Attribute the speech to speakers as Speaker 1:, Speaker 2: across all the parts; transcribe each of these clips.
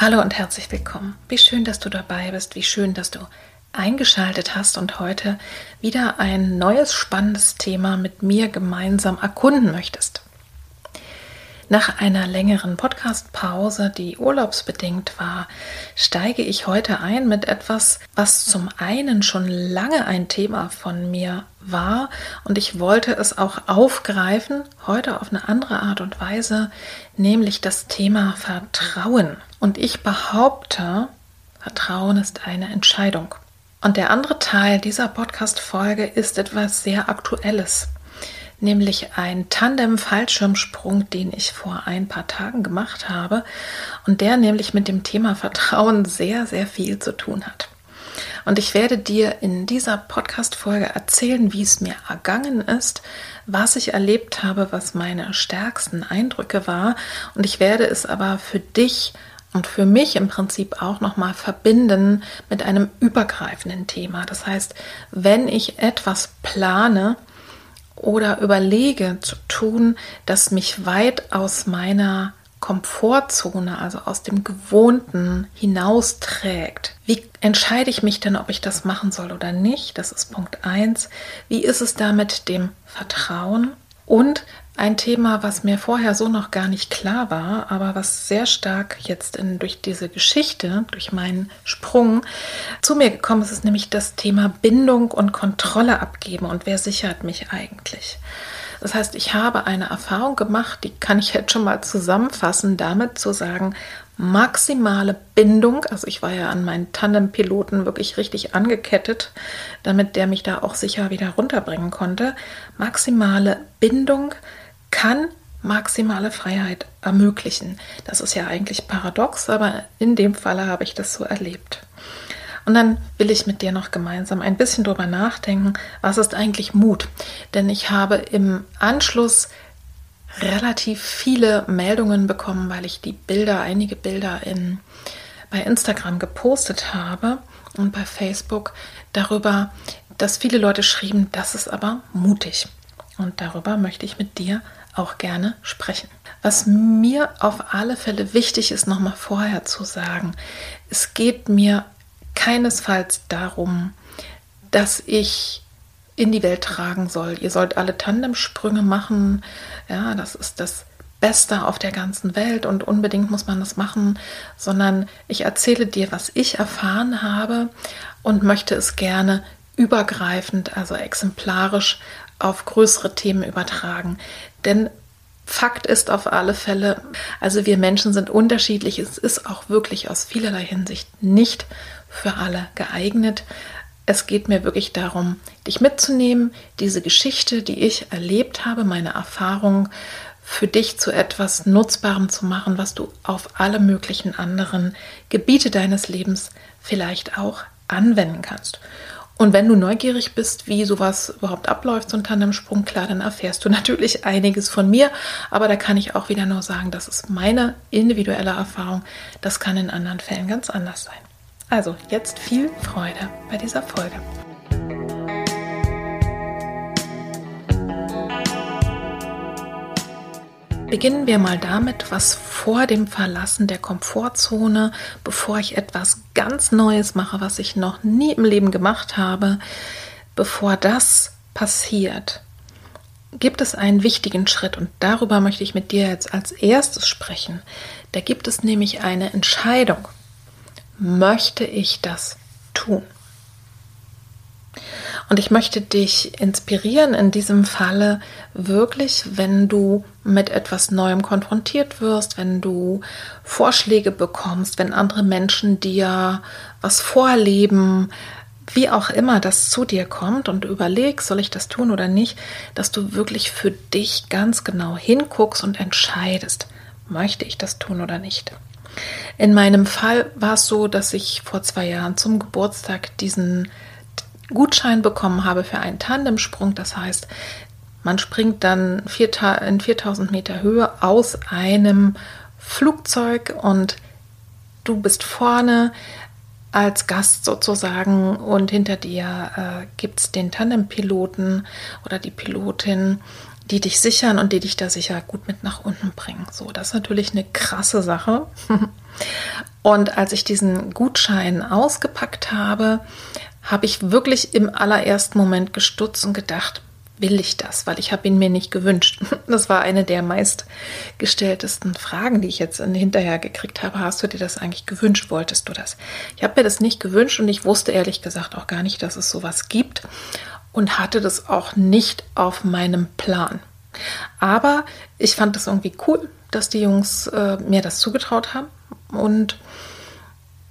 Speaker 1: Hallo und herzlich willkommen. Wie schön, dass du dabei bist, wie schön, dass du eingeschaltet hast und heute wieder ein neues spannendes Thema mit mir gemeinsam erkunden möchtest. Nach einer längeren Podcast-Pause, die urlaubsbedingt war, steige ich heute ein mit etwas, was zum einen schon lange ein Thema von mir war und ich wollte es auch aufgreifen, heute auf eine andere Art und Weise, nämlich das Thema Vertrauen. Und ich behaupte, Vertrauen ist eine Entscheidung. Und der andere Teil dieser Podcast-Folge ist etwas sehr Aktuelles, nämlich ein Tandem-Fallschirmsprung, den ich vor ein paar Tagen gemacht habe und der nämlich mit dem Thema Vertrauen sehr, sehr viel zu tun hat. Und ich werde dir in dieser Podcast-Folge erzählen, wie es mir ergangen ist, was ich erlebt habe, was meine stärksten Eindrücke war. Und ich werde es aber für dich und für mich im Prinzip auch nochmal verbinden mit einem übergreifenden Thema. Das heißt, wenn ich etwas plane oder überlege zu tun, das mich weit aus meiner Komfortzone, also aus dem Gewohnten hinausträgt. Wie entscheide ich mich denn, ob ich das machen soll oder nicht? Das ist Punkt 1. Wie ist es da mit dem Vertrauen? Und ein Thema, was mir vorher so noch gar nicht klar war, aber was sehr stark jetzt in, durch diese Geschichte, durch meinen Sprung zu mir gekommen ist, ist nämlich das Thema Bindung und Kontrolle abgeben und wer sichert mich eigentlich. Das heißt, ich habe eine Erfahrung gemacht, die kann ich jetzt schon mal zusammenfassen, damit zu sagen, maximale Bindung, also ich war ja an meinen Tandem-Piloten wirklich richtig angekettet, damit der mich da auch sicher wieder runterbringen konnte. Maximale Bindung kann maximale Freiheit ermöglichen. Das ist ja eigentlich paradox, aber in dem Falle habe ich das so erlebt. Und dann will ich mit dir noch gemeinsam ein bisschen drüber nachdenken, was ist eigentlich Mut? Denn ich habe im Anschluss relativ viele Meldungen bekommen, weil ich die Bilder, einige Bilder in, bei Instagram gepostet habe und bei Facebook darüber, dass viele Leute schrieben, das ist aber mutig. Und darüber möchte ich mit dir auch gerne sprechen. Was mir auf alle Fälle wichtig ist, nochmal vorher zu sagen, es geht mir keinesfalls darum, dass ich in die Welt tragen soll. Ihr sollt alle Tandemsprünge machen. Ja, das ist das Beste auf der ganzen Welt und unbedingt muss man das machen, sondern ich erzähle dir, was ich erfahren habe und möchte es gerne übergreifend, also exemplarisch auf größere Themen übertragen. Denn Fakt ist auf alle Fälle, also wir Menschen sind unterschiedlich. Es ist auch wirklich aus vielerlei Hinsicht nicht für alle geeignet. Es geht mir wirklich darum, dich mitzunehmen, diese Geschichte, die ich erlebt habe, meine Erfahrung für dich zu etwas Nutzbarem zu machen, was du auf alle möglichen anderen Gebiete deines Lebens vielleicht auch anwenden kannst. Und wenn du neugierig bist, wie sowas überhaupt abläuft, so ein Tandemsprung, klar, dann erfährst du natürlich einiges von mir. Aber da kann ich auch wieder nur sagen, das ist meine individuelle Erfahrung. Das kann in anderen Fällen ganz anders sein. Also jetzt viel Freude bei dieser Folge. Beginnen wir mal damit, was vor dem Verlassen der Komfortzone, bevor ich etwas ganz Neues mache, was ich noch nie im Leben gemacht habe, bevor das passiert, gibt es einen wichtigen Schritt und darüber möchte ich mit dir jetzt als erstes sprechen. Da gibt es nämlich eine Entscheidung. Möchte ich das tun? Und ich möchte dich inspirieren in diesem Falle wirklich, wenn du mit etwas Neuem konfrontiert wirst, wenn du Vorschläge bekommst, wenn andere Menschen dir was vorleben, wie auch immer das zu dir kommt und überlegst, soll ich das tun oder nicht, dass du wirklich für dich ganz genau hinguckst und entscheidest, möchte ich das tun oder nicht. In meinem Fall war es so, dass ich vor zwei Jahren zum Geburtstag diesen Gutschein bekommen habe für einen Tandemsprung. Das heißt, man springt dann in 4000 Meter Höhe aus einem Flugzeug und du bist vorne als Gast sozusagen und hinter dir äh, gibt es den Tandempiloten oder die Pilotin, die dich sichern und die dich da sicher gut mit nach unten bringen. So, das ist natürlich eine krasse Sache. und als ich diesen Gutschein ausgepackt habe, habe ich wirklich im allerersten Moment gestutzt und gedacht, will ich das? Weil ich habe ihn mir nicht gewünscht. Das war eine der meistgestelltesten Fragen, die ich jetzt hinterher gekriegt habe. Hast du dir das eigentlich gewünscht? Wolltest du das? Ich habe mir das nicht gewünscht und ich wusste ehrlich gesagt auch gar nicht, dass es sowas gibt und hatte das auch nicht auf meinem Plan. Aber ich fand es irgendwie cool, dass die Jungs äh, mir das zugetraut haben und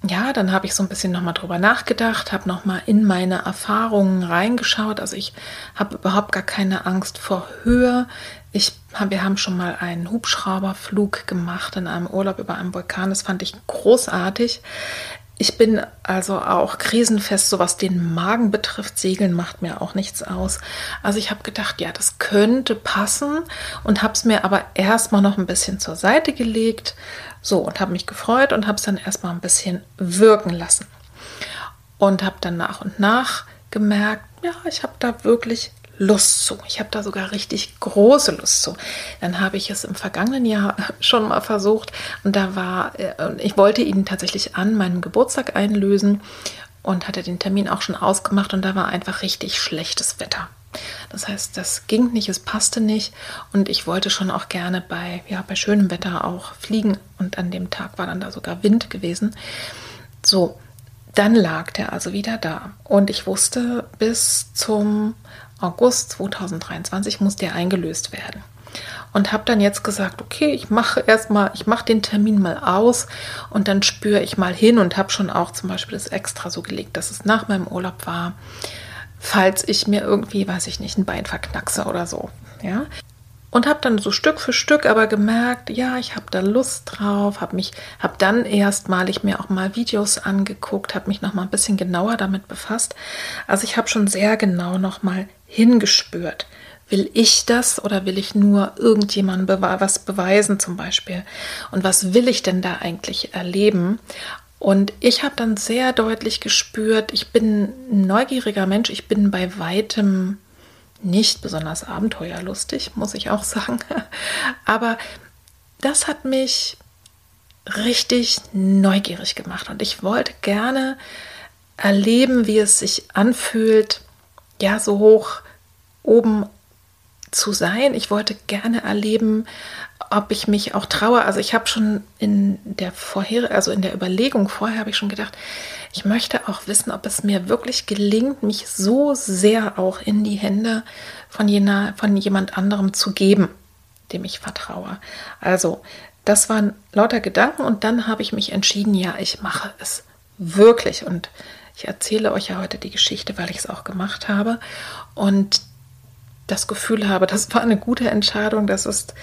Speaker 1: ja, dann habe ich so ein bisschen nochmal drüber nachgedacht, habe nochmal in meine Erfahrungen reingeschaut. Also ich habe überhaupt gar keine Angst vor Höhe. Ich, wir haben schon mal einen Hubschrauberflug gemacht in einem Urlaub über einem Vulkan. Das fand ich großartig. Ich bin also auch krisenfest, so was den Magen betrifft. Segeln macht mir auch nichts aus. Also ich habe gedacht, ja, das könnte passen und habe es mir aber erstmal noch ein bisschen zur Seite gelegt. So, und habe mich gefreut und habe es dann erstmal ein bisschen wirken lassen. Und habe dann nach und nach gemerkt, ja, ich habe da wirklich Lust zu. Ich habe da sogar richtig große Lust zu. Dann habe ich es im vergangenen Jahr schon mal versucht und da war, äh, ich wollte ihn tatsächlich an meinem Geburtstag einlösen und hatte den Termin auch schon ausgemacht und da war einfach richtig schlechtes Wetter. Das heißt, das ging nicht, es passte nicht. Und ich wollte schon auch gerne bei, ja, bei schönem Wetter auch fliegen. Und an dem Tag war dann da sogar Wind gewesen. So, dann lag der also wieder da. Und ich wusste, bis zum August 2023 muss der eingelöst werden. Und habe dann jetzt gesagt, okay, ich mache erstmal, ich mache den Termin mal aus. Und dann spüre ich mal hin und habe schon auch zum Beispiel das extra so gelegt, dass es nach meinem Urlaub war, falls ich mir irgendwie, weiß ich nicht, ein Bein verknackse oder so. Ja, und habe dann so Stück für Stück aber gemerkt, ja, ich habe da Lust drauf, habe mich, habe dann erstmalig mir auch mal Videos angeguckt, habe mich noch mal ein bisschen genauer damit befasst. Also ich habe schon sehr genau noch mal hingespürt. Will ich das oder will ich nur irgendjemandem was beweisen zum Beispiel? Und was will ich denn da eigentlich erleben? Und ich habe dann sehr deutlich gespürt, ich bin ein neugieriger Mensch, ich bin bei weitem nicht besonders abenteuerlustig, muss ich auch sagen. Aber das hat mich richtig neugierig gemacht und ich wollte gerne erleben, wie es sich anfühlt, ja, so hoch oben zu sein. Ich wollte gerne erleben, ob ich mich auch traue. Also ich habe schon in der vorher, also in der Überlegung vorher habe ich schon gedacht, ich möchte auch wissen, ob es mir wirklich gelingt, mich so sehr auch in die Hände von jener, von jemand anderem zu geben, dem ich vertraue. Also das waren lauter Gedanken und dann habe ich mich entschieden, ja, ich mache es wirklich und ich erzähle euch ja heute die Geschichte, weil ich es auch gemacht habe und das Gefühl habe, das war eine gute Entscheidung, das ist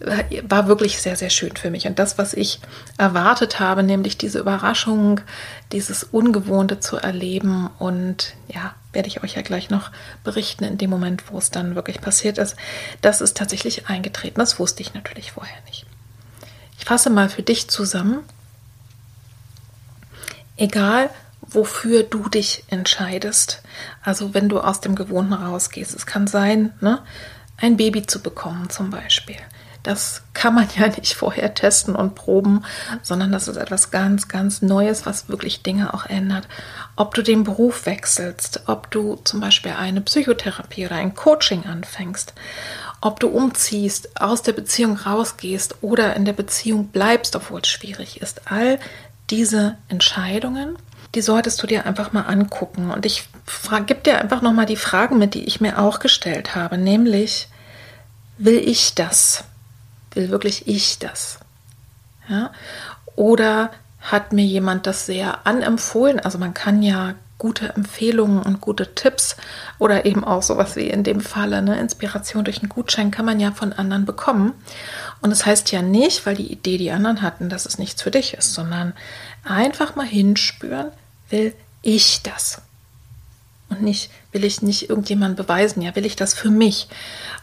Speaker 1: war wirklich sehr, sehr schön für mich. Und das, was ich erwartet habe, nämlich diese Überraschung, dieses Ungewohnte zu erleben und ja, werde ich euch ja gleich noch berichten in dem Moment, wo es dann wirklich passiert ist, das ist tatsächlich eingetreten. Das wusste ich natürlich vorher nicht. Ich fasse mal für dich zusammen. Egal, wofür du dich entscheidest, also wenn du aus dem Gewohnten rausgehst, es kann sein, ne, ein Baby zu bekommen zum Beispiel das kann man ja nicht vorher testen und proben, sondern das ist etwas ganz, ganz Neues, was wirklich Dinge auch ändert. Ob du den Beruf wechselst, ob du zum Beispiel eine Psychotherapie oder ein Coaching anfängst, ob du umziehst, aus der Beziehung rausgehst oder in der Beziehung bleibst, obwohl es schwierig ist. All diese Entscheidungen, die solltest du dir einfach mal angucken. Und ich gebe dir einfach nochmal die Fragen mit, die ich mir auch gestellt habe, nämlich, will ich das? Will wirklich ich das? Ja? Oder hat mir jemand das sehr anempfohlen? Also man kann ja gute Empfehlungen und gute Tipps oder eben auch sowas wie in dem Falle, eine Inspiration durch einen Gutschein kann man ja von anderen bekommen. Und es das heißt ja nicht, weil die Idee die anderen hatten, dass es nichts für dich ist, sondern einfach mal hinspüren, will ich das? Und nicht, will ich nicht irgendjemand beweisen, ja, will ich das für mich?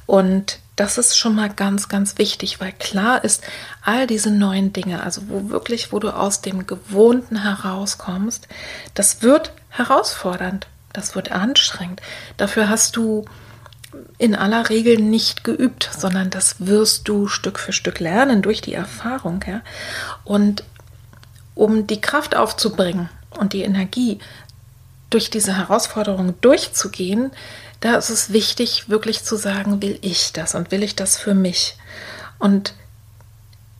Speaker 1: Und das ist schon mal ganz, ganz wichtig, weil klar ist, all diese neuen Dinge, also wo wirklich, wo du aus dem Gewohnten herauskommst, das wird herausfordernd, das wird anstrengend. Dafür hast du in aller Regel nicht geübt, sondern das wirst du Stück für Stück lernen durch die Erfahrung. Ja? Und um die Kraft aufzubringen und die Energie, durch diese Herausforderung durchzugehen, da ist es wichtig, wirklich zu sagen, will ich das und will ich das für mich? Und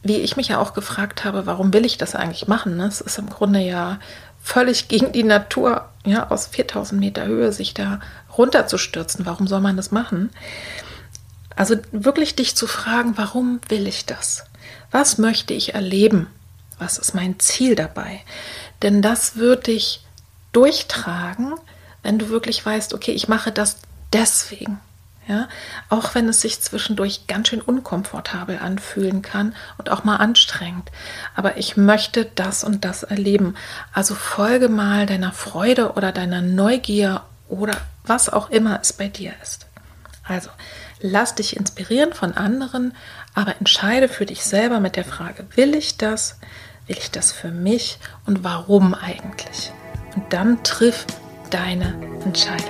Speaker 1: wie ich mich ja auch gefragt habe, warum will ich das eigentlich machen? Ne? Es ist im Grunde ja völlig gegen die Natur, ja, aus 4000 Meter Höhe sich da runterzustürzen. Warum soll man das machen? Also wirklich dich zu fragen, warum will ich das? Was möchte ich erleben? Was ist mein Ziel dabei? Denn das wird dich durchtragen, wenn du wirklich weißt, okay, ich mache das deswegen. Ja, auch wenn es sich zwischendurch ganz schön unkomfortabel anfühlen kann und auch mal anstrengend. Aber ich möchte das und das erleben. Also folge mal deiner Freude oder deiner Neugier oder was auch immer es bei dir ist. Also lass dich inspirieren von anderen, aber entscheide für dich selber mit der Frage, will ich das? Will ich das für mich und warum eigentlich? Und dann triff deine Entscheidung.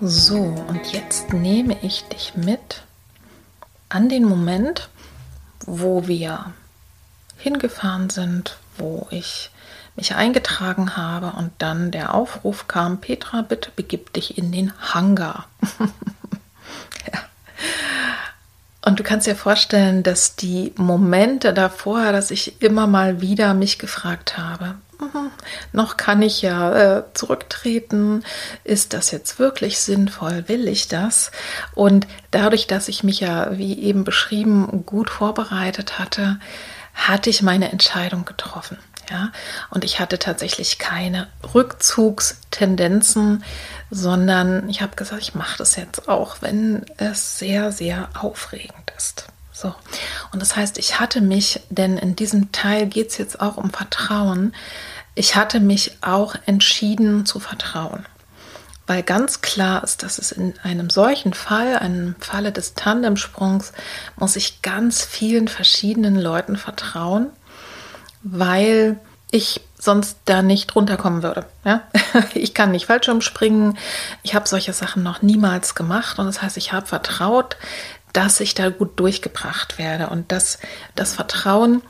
Speaker 1: So, und jetzt nehme ich dich mit an den Moment, wo wir hingefahren sind, wo ich mich eingetragen habe und dann der Aufruf kam, Petra, bitte begib dich in den Hangar. ja. Und du kannst dir vorstellen, dass die Momente davor, dass ich immer mal wieder mich gefragt habe, mhm, noch kann ich ja äh, zurücktreten, ist das jetzt wirklich sinnvoll, will ich das? Und dadurch, dass ich mich ja, wie eben beschrieben, gut vorbereitet hatte, hatte ich meine Entscheidung getroffen. Ja, und ich hatte tatsächlich keine Rückzugstendenzen, sondern ich habe gesagt, ich mache das jetzt auch, wenn es sehr, sehr aufregend ist. So. Und das heißt, ich hatte mich, denn in diesem Teil geht es jetzt auch um Vertrauen, ich hatte mich auch entschieden zu vertrauen. Weil ganz klar ist, dass es in einem solchen Fall, einem Falle des Tandemsprungs, muss ich ganz vielen verschiedenen Leuten vertrauen weil ich sonst da nicht runterkommen würde. Ja? Ich kann nicht Fallschirmspringen. Ich habe solche Sachen noch niemals gemacht und das heißt, ich habe vertraut, dass ich da gut durchgebracht werde und dass das Vertrauen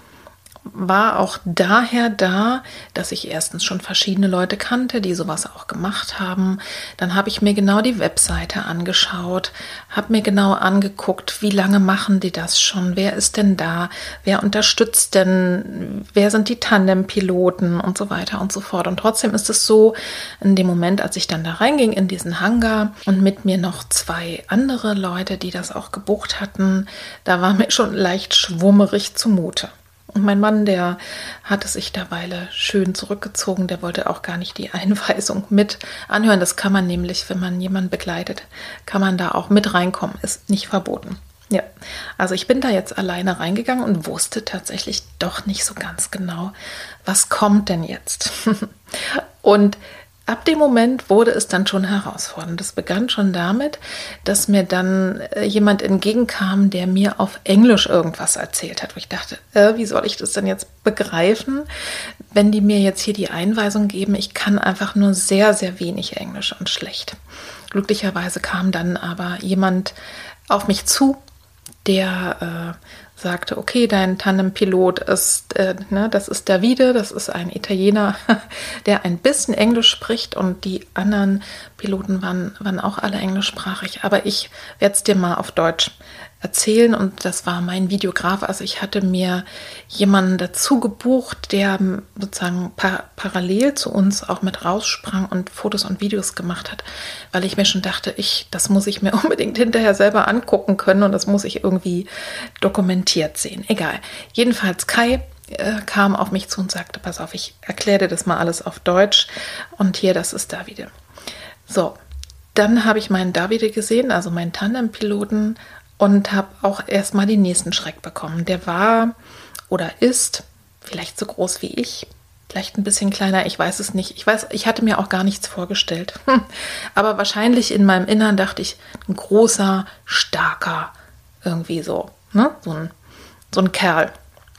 Speaker 1: war auch daher da, dass ich erstens schon verschiedene Leute kannte, die sowas auch gemacht haben. Dann habe ich mir genau die Webseite angeschaut, habe mir genau angeguckt, wie lange machen die das schon, wer ist denn da, wer unterstützt denn, wer sind die Tandem-Piloten und so weiter und so fort. Und trotzdem ist es so, in dem Moment, als ich dann da reinging in diesen Hangar und mit mir noch zwei andere Leute, die das auch gebucht hatten, da war mir schon leicht schwummerig zumute. Und mein Mann, der hatte sich derweile schön zurückgezogen, der wollte auch gar nicht die Einweisung mit anhören. Das kann man nämlich, wenn man jemanden begleitet, kann man da auch mit reinkommen, ist nicht verboten. Ja, also ich bin da jetzt alleine reingegangen und wusste tatsächlich doch nicht so ganz genau, was kommt denn jetzt. und ab dem Moment wurde es dann schon herausfordernd. Das begann schon damit, dass mir dann äh, jemand entgegenkam, der mir auf Englisch irgendwas erzählt hat. Wo ich dachte, äh, wie soll ich das denn jetzt begreifen, wenn die mir jetzt hier die Einweisung geben? Ich kann einfach nur sehr, sehr wenig Englisch und schlecht. Glücklicherweise kam dann aber jemand auf mich zu, der äh, sagte, okay, dein Tandempilot ist, äh, ne, das ist Davide, das ist ein Italiener, der ein bisschen Englisch spricht und die anderen Piloten waren, waren auch alle englischsprachig, aber ich werde es dir mal auf Deutsch erzählen und das war mein Videograf. Also ich hatte mir jemanden dazu gebucht, der sozusagen par parallel zu uns auch mit raussprang und Fotos und Videos gemacht hat, weil ich mir schon dachte, ich, das muss ich mir unbedingt hinterher selber angucken können und das muss ich irgendwie dokumentiert sehen. Egal. Jedenfalls Kai äh, kam auf mich zu und sagte, pass auf, ich erkläre dir das mal alles auf Deutsch und hier, das ist Davide. So, dann habe ich meinen Davide gesehen, also meinen Tandem-Piloten und habe auch erstmal den nächsten Schreck bekommen. Der war oder ist vielleicht so groß wie ich, vielleicht ein bisschen kleiner, ich weiß es nicht. Ich weiß, ich hatte mir auch gar nichts vorgestellt. Aber wahrscheinlich in meinem Innern dachte ich, ein großer, starker, irgendwie so, ne? so, ein, so ein Kerl.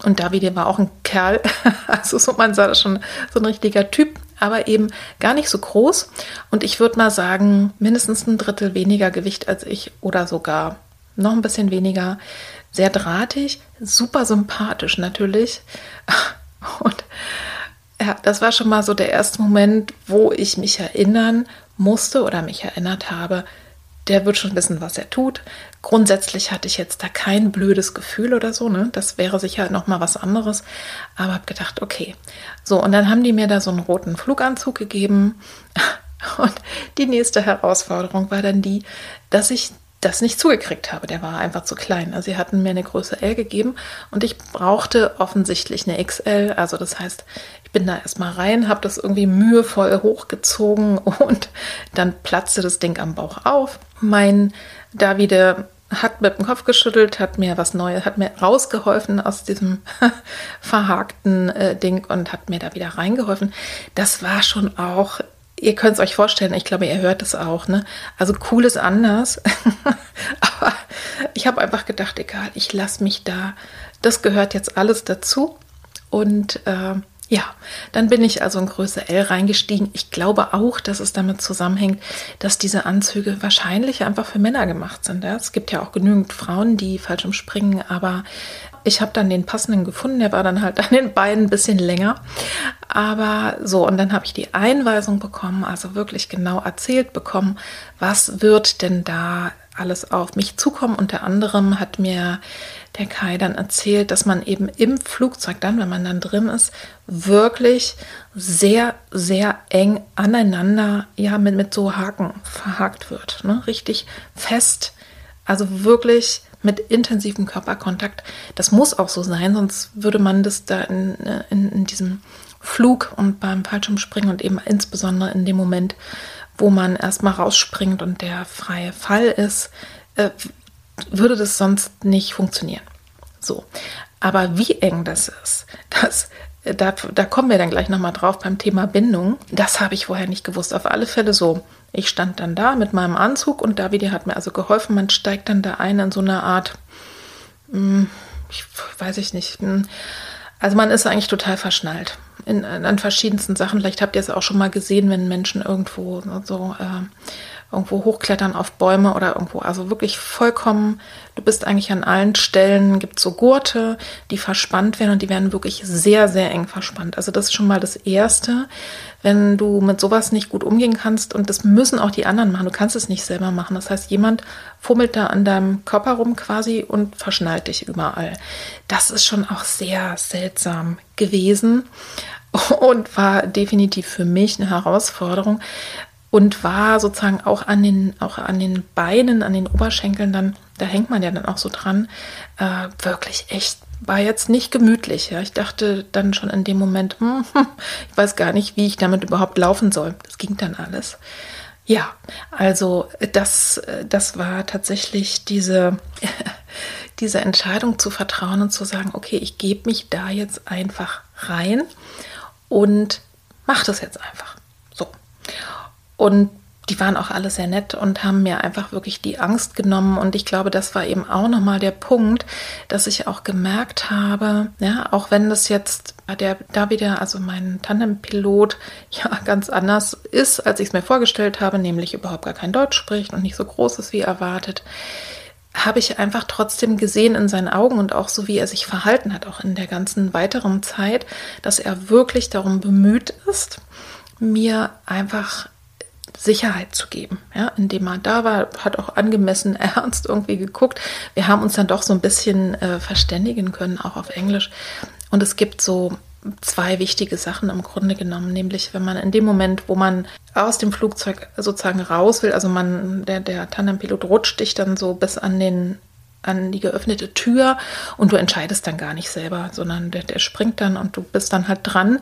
Speaker 1: Und David war auch ein Kerl, also so, man sah das schon, so ein richtiger Typ, aber eben gar nicht so groß. Und ich würde mal sagen, mindestens ein Drittel weniger Gewicht als ich oder sogar noch ein bisschen weniger. Sehr drahtig, super sympathisch natürlich. Und ja, das war schon mal so der erste Moment, wo ich mich erinnern musste oder mich erinnert habe, der wird schon wissen, was er tut. Grundsätzlich hatte ich jetzt da kein blödes Gefühl oder so, ne? Das wäre sicher noch mal was anderes, aber habe gedacht, okay. So und dann haben die mir da so einen roten Fluganzug gegeben und die nächste Herausforderung war dann die, dass ich das nicht zugekriegt habe. Der war einfach zu klein. Also sie hatten mir eine Größe L gegeben und ich brauchte offensichtlich eine XL. Also das heißt, ich bin da erstmal rein, habe das irgendwie mühevoll hochgezogen und dann platzte das Ding am Bauch auf. Mein Davide hat mit dem Kopf geschüttelt, hat mir was Neues, hat mir rausgeholfen aus diesem verhakten äh, Ding und hat mir da wieder reingeholfen. Das war schon auch ihr könnt es euch vorstellen, ich glaube, ihr hört es auch, ne? Also cool ist anders. Aber ich habe einfach gedacht, egal, ich lasse mich da. Das gehört jetzt alles dazu. Und äh, ja, dann bin ich also in Größe L reingestiegen. Ich glaube auch, dass es damit zusammenhängt, dass diese Anzüge wahrscheinlich einfach für Männer gemacht sind. Ja? Es gibt ja auch genügend Frauen, die falsch umspringen, aber ich habe dann den passenden gefunden. Der war dann halt an den Beinen ein bisschen länger. Aber so, und dann habe ich die Einweisung bekommen, also wirklich genau erzählt bekommen, was wird denn da alles auf mich zukommen. Unter anderem hat mir der Kai dann erzählt, dass man eben im Flugzeug dann, wenn man dann drin ist, wirklich sehr, sehr eng aneinander, ja, mit, mit so Haken verhakt wird. Ne? Richtig fest. Also wirklich mit intensivem Körperkontakt. Das muss auch so sein, sonst würde man das da in, in, in diesem Flug und beim Fallschirmspringen und eben insbesondere in dem Moment, wo man erstmal rausspringt und der freie Fall ist, äh, würde das sonst nicht funktionieren. So. Aber wie eng das ist, das, äh, da, da kommen wir dann gleich nochmal drauf beim Thema Bindung. Das habe ich vorher nicht gewusst. Auf alle Fälle so. Ich stand dann da mit meinem Anzug und Davide hat mir also geholfen. Man steigt dann da ein in so eine Art, hm, ich weiß ich nicht, hm, also man ist eigentlich total verschnallt in, an verschiedensten Sachen. Vielleicht habt ihr es auch schon mal gesehen, wenn Menschen irgendwo so äh, irgendwo hochklettern auf Bäume oder irgendwo. Also wirklich vollkommen, du bist eigentlich an allen Stellen, gibt so Gurte, die verspannt werden und die werden wirklich sehr, sehr eng verspannt. Also das ist schon mal das Erste, wenn du mit sowas nicht gut umgehen kannst und das müssen auch die anderen machen. Du kannst es nicht selber machen. Das heißt, jemand fummelt da an deinem Körper rum quasi und verschnallt dich überall. Das ist schon auch sehr seltsam gewesen und war definitiv für mich eine Herausforderung und war sozusagen auch an den, auch an den Beinen, an den Oberschenkeln dann, da hängt man ja dann auch so dran, äh, wirklich echt, war jetzt nicht gemütlich. Ja. Ich dachte dann schon in dem Moment, hm, hm, ich weiß gar nicht, wie ich damit überhaupt laufen soll. Das ging dann alles. Ja, also das, das war tatsächlich diese, diese Entscheidung zu vertrauen und zu sagen, okay, ich gebe mich da jetzt einfach rein und mache das jetzt einfach. Und die waren auch alle sehr nett und haben mir einfach wirklich die Angst genommen. Und ich glaube, das war eben auch nochmal der Punkt, dass ich auch gemerkt habe, ja, auch wenn das jetzt der da wieder, also mein Tandempilot, ja, ganz anders ist, als ich es mir vorgestellt habe, nämlich überhaupt gar kein Deutsch spricht und nicht so groß ist wie erwartet, habe ich einfach trotzdem gesehen in seinen Augen und auch so, wie er sich verhalten hat, auch in der ganzen weiteren Zeit, dass er wirklich darum bemüht ist, mir einfach Sicherheit zu geben, ja, indem er da war, hat auch angemessen ernst irgendwie geguckt. Wir haben uns dann doch so ein bisschen äh, verständigen können, auch auf Englisch. Und es gibt so zwei wichtige Sachen im Grunde genommen, nämlich wenn man in dem Moment, wo man aus dem Flugzeug sozusagen raus will, also man, der, der Tandempilot rutscht dich dann so bis an den an die geöffnete Tür und du entscheidest dann gar nicht selber, sondern der, der springt dann und du bist dann halt dran.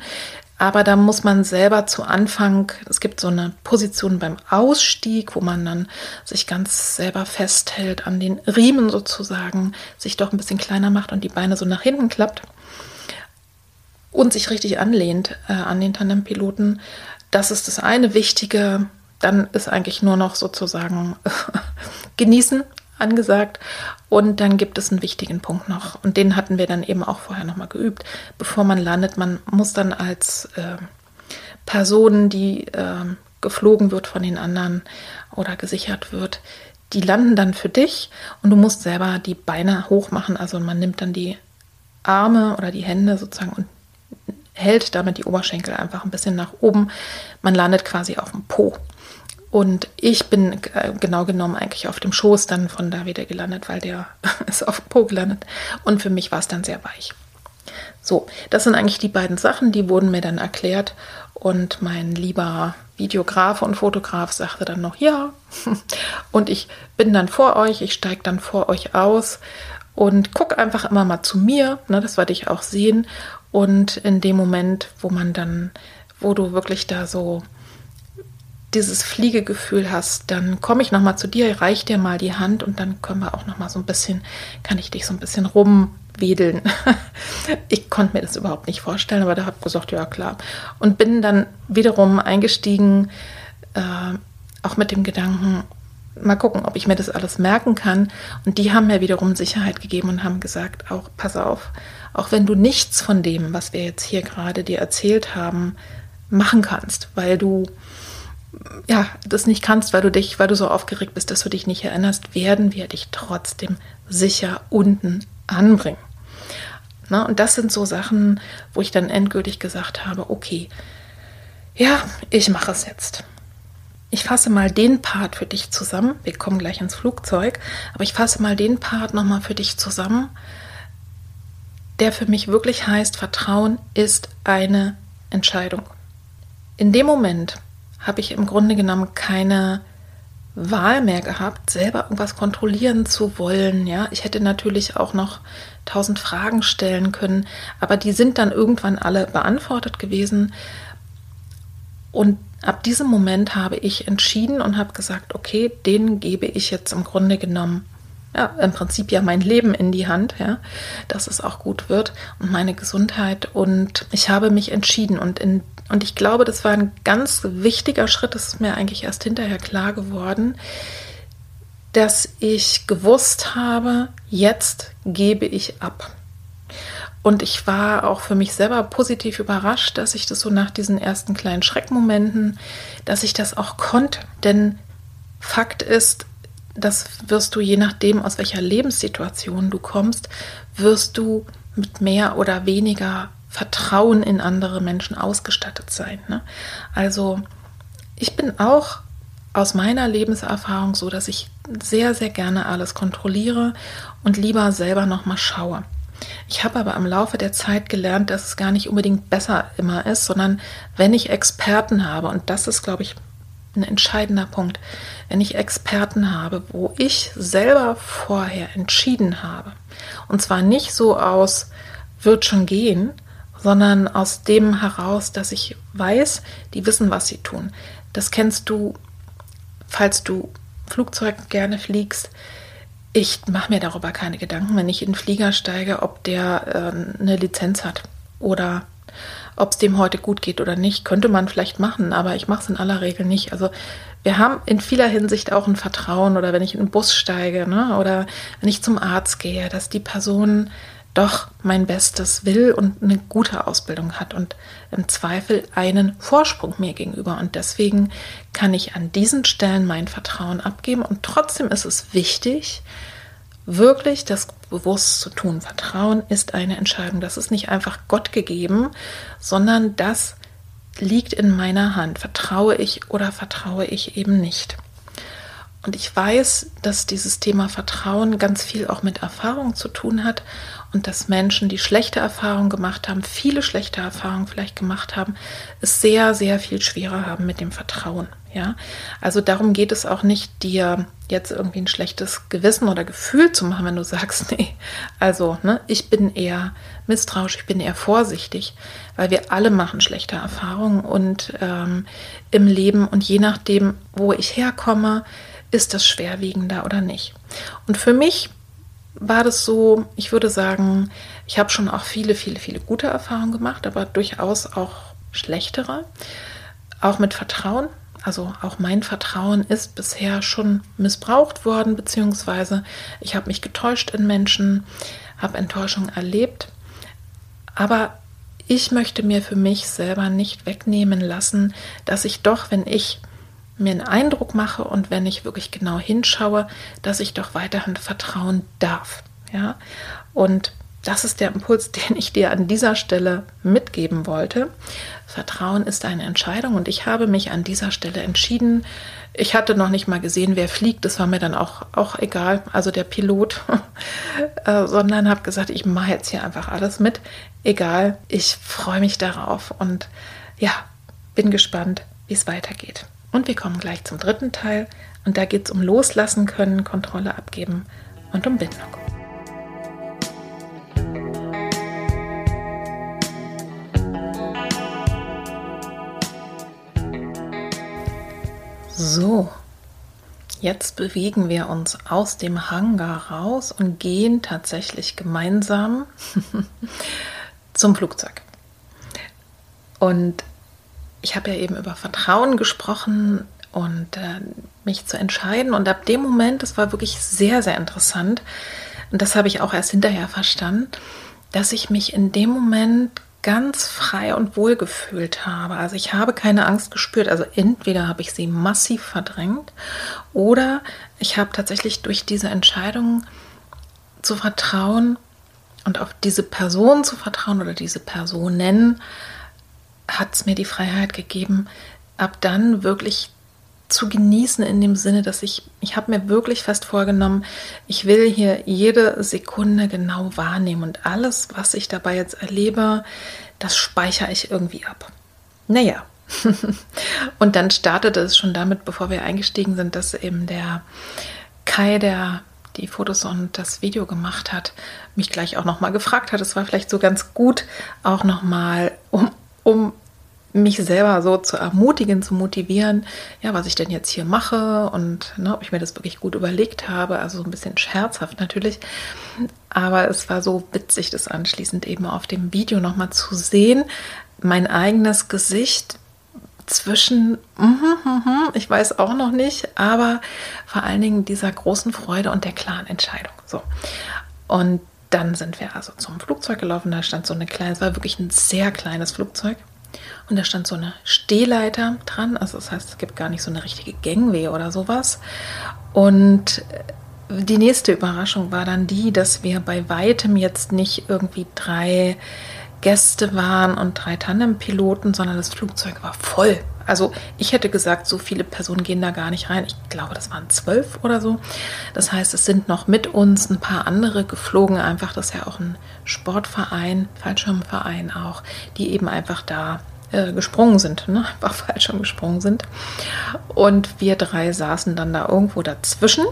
Speaker 1: Aber da muss man selber zu Anfang, es gibt so eine Position beim Ausstieg, wo man dann sich ganz selber festhält an den Riemen sozusagen, sich doch ein bisschen kleiner macht und die Beine so nach hinten klappt und sich richtig anlehnt äh, an den Tandempiloten. Das ist das eine Wichtige. Dann ist eigentlich nur noch sozusagen genießen angesagt. Und dann gibt es einen wichtigen Punkt noch. Und den hatten wir dann eben auch vorher nochmal geübt. Bevor man landet, man muss dann als äh, Person, die äh, geflogen wird von den anderen oder gesichert wird, die landen dann für dich und du musst selber die Beine hoch machen. Also man nimmt dann die Arme oder die Hände sozusagen und hält damit die Oberschenkel einfach ein bisschen nach oben. Man landet quasi auf dem Po. Und ich bin äh, genau genommen eigentlich auf dem Schoß dann von David gelandet, weil der ist auf Po gelandet. Und für mich war es dann sehr weich. So, das sind eigentlich die beiden Sachen, die wurden mir dann erklärt. Und mein lieber Videograf und Fotograf sagte dann noch ja. Und ich bin dann vor euch, ich steige dann vor euch aus und guck einfach immer mal zu mir. Ne, das werde ich auch sehen. Und in dem Moment, wo man dann, wo du wirklich da so dieses Fliegegefühl hast, dann komme ich nochmal zu dir, reich dir mal die Hand und dann können wir auch nochmal so ein bisschen, kann ich dich so ein bisschen rumwedeln. ich konnte mir das überhaupt nicht vorstellen, aber da habe ich gesagt, ja klar. Und bin dann wiederum eingestiegen, äh, auch mit dem Gedanken, mal gucken, ob ich mir das alles merken kann. Und die haben mir wiederum Sicherheit gegeben und haben gesagt, auch pass auf, auch wenn du nichts von dem, was wir jetzt hier gerade dir erzählt haben, machen kannst, weil du ja, das nicht kannst, weil du dich, weil du so aufgeregt bist, dass du dich nicht erinnerst, werden wir dich trotzdem sicher unten anbringen. Na, und das sind so Sachen, wo ich dann endgültig gesagt habe, okay, ja, ich mache es jetzt. Ich fasse mal den Part für dich zusammen. Wir kommen gleich ins Flugzeug, aber ich fasse mal den Part nochmal für dich zusammen, der für mich wirklich heißt, Vertrauen ist eine Entscheidung. In dem Moment, habe ich im Grunde genommen keine Wahl mehr gehabt, selber irgendwas kontrollieren zu wollen. Ja, ich hätte natürlich auch noch tausend Fragen stellen können, aber die sind dann irgendwann alle beantwortet gewesen. Und ab diesem Moment habe ich entschieden und habe gesagt, okay, den gebe ich jetzt im Grunde genommen, ja, im Prinzip ja mein Leben in die Hand, ja, dass es auch gut wird und meine Gesundheit. Und ich habe mich entschieden und in und ich glaube, das war ein ganz wichtiger Schritt, das ist mir eigentlich erst hinterher klar geworden, dass ich gewusst habe, jetzt gebe ich ab. Und ich war auch für mich selber positiv überrascht, dass ich das so nach diesen ersten kleinen Schreckmomenten, dass ich das auch konnte. Denn Fakt ist, das wirst du je nachdem, aus welcher Lebenssituation du kommst, wirst du mit mehr oder weniger Vertrauen in andere Menschen ausgestattet sein. Ne? Also ich bin auch aus meiner Lebenserfahrung so, dass ich sehr, sehr gerne alles kontrolliere und lieber selber nochmal schaue. Ich habe aber im Laufe der Zeit gelernt, dass es gar nicht unbedingt besser immer ist, sondern wenn ich Experten habe, und das ist, glaube ich, ein entscheidender Punkt, wenn ich Experten habe, wo ich selber vorher entschieden habe, und zwar nicht so aus, wird schon gehen, sondern aus dem heraus, dass ich weiß, die wissen, was sie tun. Das kennst du, falls du Flugzeug gerne fliegst. Ich mache mir darüber keine Gedanken, wenn ich in den Flieger steige, ob der äh, eine Lizenz hat oder Ob es dem heute gut geht oder nicht, könnte man vielleicht machen, aber ich mache es in aller Regel nicht. Also wir haben in vieler Hinsicht auch ein Vertrauen oder wenn ich in den Bus steige ne, oder wenn ich zum Arzt gehe, dass die Person doch mein Bestes will und eine gute Ausbildung hat und im Zweifel einen Vorsprung mir gegenüber. Und deswegen kann ich an diesen Stellen mein Vertrauen abgeben. Und trotzdem ist es wichtig, wirklich das bewusst zu tun. Vertrauen ist eine Entscheidung. Das ist nicht einfach Gott gegeben, sondern das liegt in meiner Hand. Vertraue ich oder vertraue ich eben nicht? Und ich weiß, dass dieses Thema Vertrauen ganz viel auch mit Erfahrung zu tun hat und dass Menschen, die schlechte Erfahrungen gemacht haben, viele schlechte Erfahrungen vielleicht gemacht haben, es sehr, sehr viel schwerer haben mit dem Vertrauen. Ja, also darum geht es auch nicht, dir jetzt irgendwie ein schlechtes Gewissen oder Gefühl zu machen, wenn du sagst, nee, also, ne, ich bin eher misstrauisch, ich bin eher vorsichtig, weil wir alle machen schlechte Erfahrungen und ähm, im Leben und je nachdem, wo ich herkomme, ist das schwerwiegender oder nicht. Und für mich war das so, ich würde sagen, ich habe schon auch viele, viele, viele gute Erfahrungen gemacht, aber durchaus auch schlechtere. Auch mit Vertrauen. Also auch mein Vertrauen ist bisher schon missbraucht worden, beziehungsweise ich habe mich getäuscht in Menschen, habe Enttäuschung erlebt. Aber ich möchte mir für mich selber nicht wegnehmen lassen, dass ich doch, wenn ich mir einen Eindruck mache und wenn ich wirklich genau hinschaue, dass ich doch weiterhin vertrauen darf. Ja, und das ist der Impuls, den ich dir an dieser Stelle mitgeben wollte. Vertrauen ist eine Entscheidung und ich habe mich an dieser Stelle entschieden. Ich hatte noch nicht mal gesehen, wer fliegt, das war mir dann auch, auch egal, also der Pilot, äh, sondern habe gesagt, ich mache jetzt hier einfach alles mit. Egal, ich freue mich darauf und ja, bin gespannt, wie es weitergeht. Und wir kommen gleich zum dritten Teil. Und da geht es um Loslassen können, Kontrolle abgeben und um Bindung. So, jetzt bewegen wir uns aus dem Hangar raus und gehen tatsächlich gemeinsam zum Flugzeug. Und ich habe ja eben über Vertrauen gesprochen und äh, mich zu entscheiden. Und ab dem Moment, das war wirklich sehr, sehr interessant, und das habe ich auch erst hinterher verstanden, dass ich mich in dem Moment ganz frei und wohl gefühlt habe. Also ich habe keine Angst gespürt. Also entweder habe ich sie massiv verdrängt oder ich habe tatsächlich durch diese Entscheidung zu vertrauen und auf diese Person zu vertrauen oder diese Personen hat es mir die Freiheit gegeben, ab dann wirklich zu genießen in dem Sinne, dass ich, ich habe mir wirklich fest vorgenommen, ich will hier jede Sekunde genau wahrnehmen und alles, was ich dabei jetzt erlebe, das speichere ich irgendwie ab. Naja. und dann startete es schon damit, bevor wir eingestiegen sind, dass eben der Kai, der die Fotos und das Video gemacht hat, mich gleich auch nochmal gefragt hat. Es war vielleicht so ganz gut, auch nochmal um um mich selber so zu ermutigen, zu motivieren, ja, was ich denn jetzt hier mache und ne, ob ich mir das wirklich gut überlegt habe, also so ein bisschen scherzhaft natürlich. Aber es war so witzig, das anschließend eben auf dem Video nochmal zu sehen, mein eigenes Gesicht zwischen, mm, mm, ich weiß auch noch nicht, aber vor allen Dingen dieser großen Freude und der klaren Entscheidung. So. Und dann sind wir also zum Flugzeug gelaufen. Da stand so eine kleine, es war wirklich ein sehr kleines Flugzeug. Und da stand so eine Stehleiter dran. Also das heißt, es gibt gar nicht so eine richtige Gangway oder sowas. Und die nächste Überraschung war dann die, dass wir bei weitem jetzt nicht irgendwie drei Gäste waren und drei Tandempiloten, sondern das Flugzeug war voll. Also ich hätte gesagt, so viele Personen gehen da gar nicht rein. Ich glaube, das waren zwölf oder so. Das heißt, es sind noch mit uns ein paar andere geflogen. Einfach, das ist ja auch ein Sportverein, Fallschirmverein auch, die eben einfach da äh, gesprungen sind, ne? einfach Fallschirm gesprungen sind. Und wir drei saßen dann da irgendwo dazwischen.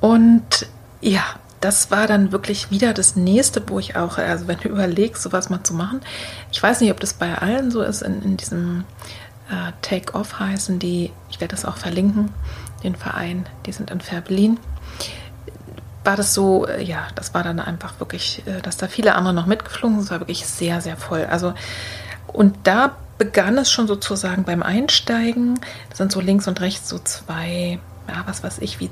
Speaker 1: Und ja, das war dann wirklich wieder das nächste, wo ich auch, also wenn du überlegst, sowas mal zu machen. Ich weiß nicht, ob das bei allen so ist, in, in diesem äh, Take-Off heißen die, ich werde das auch verlinken, den Verein, die sind in Fährberlin. war das so, äh, ja, das war dann einfach wirklich, äh, dass da viele andere noch mitgeflogen sind. Es war wirklich sehr, sehr voll. Also, und da begann es schon sozusagen beim Einsteigen. Da sind so links und rechts so zwei, ja, was weiß ich, wie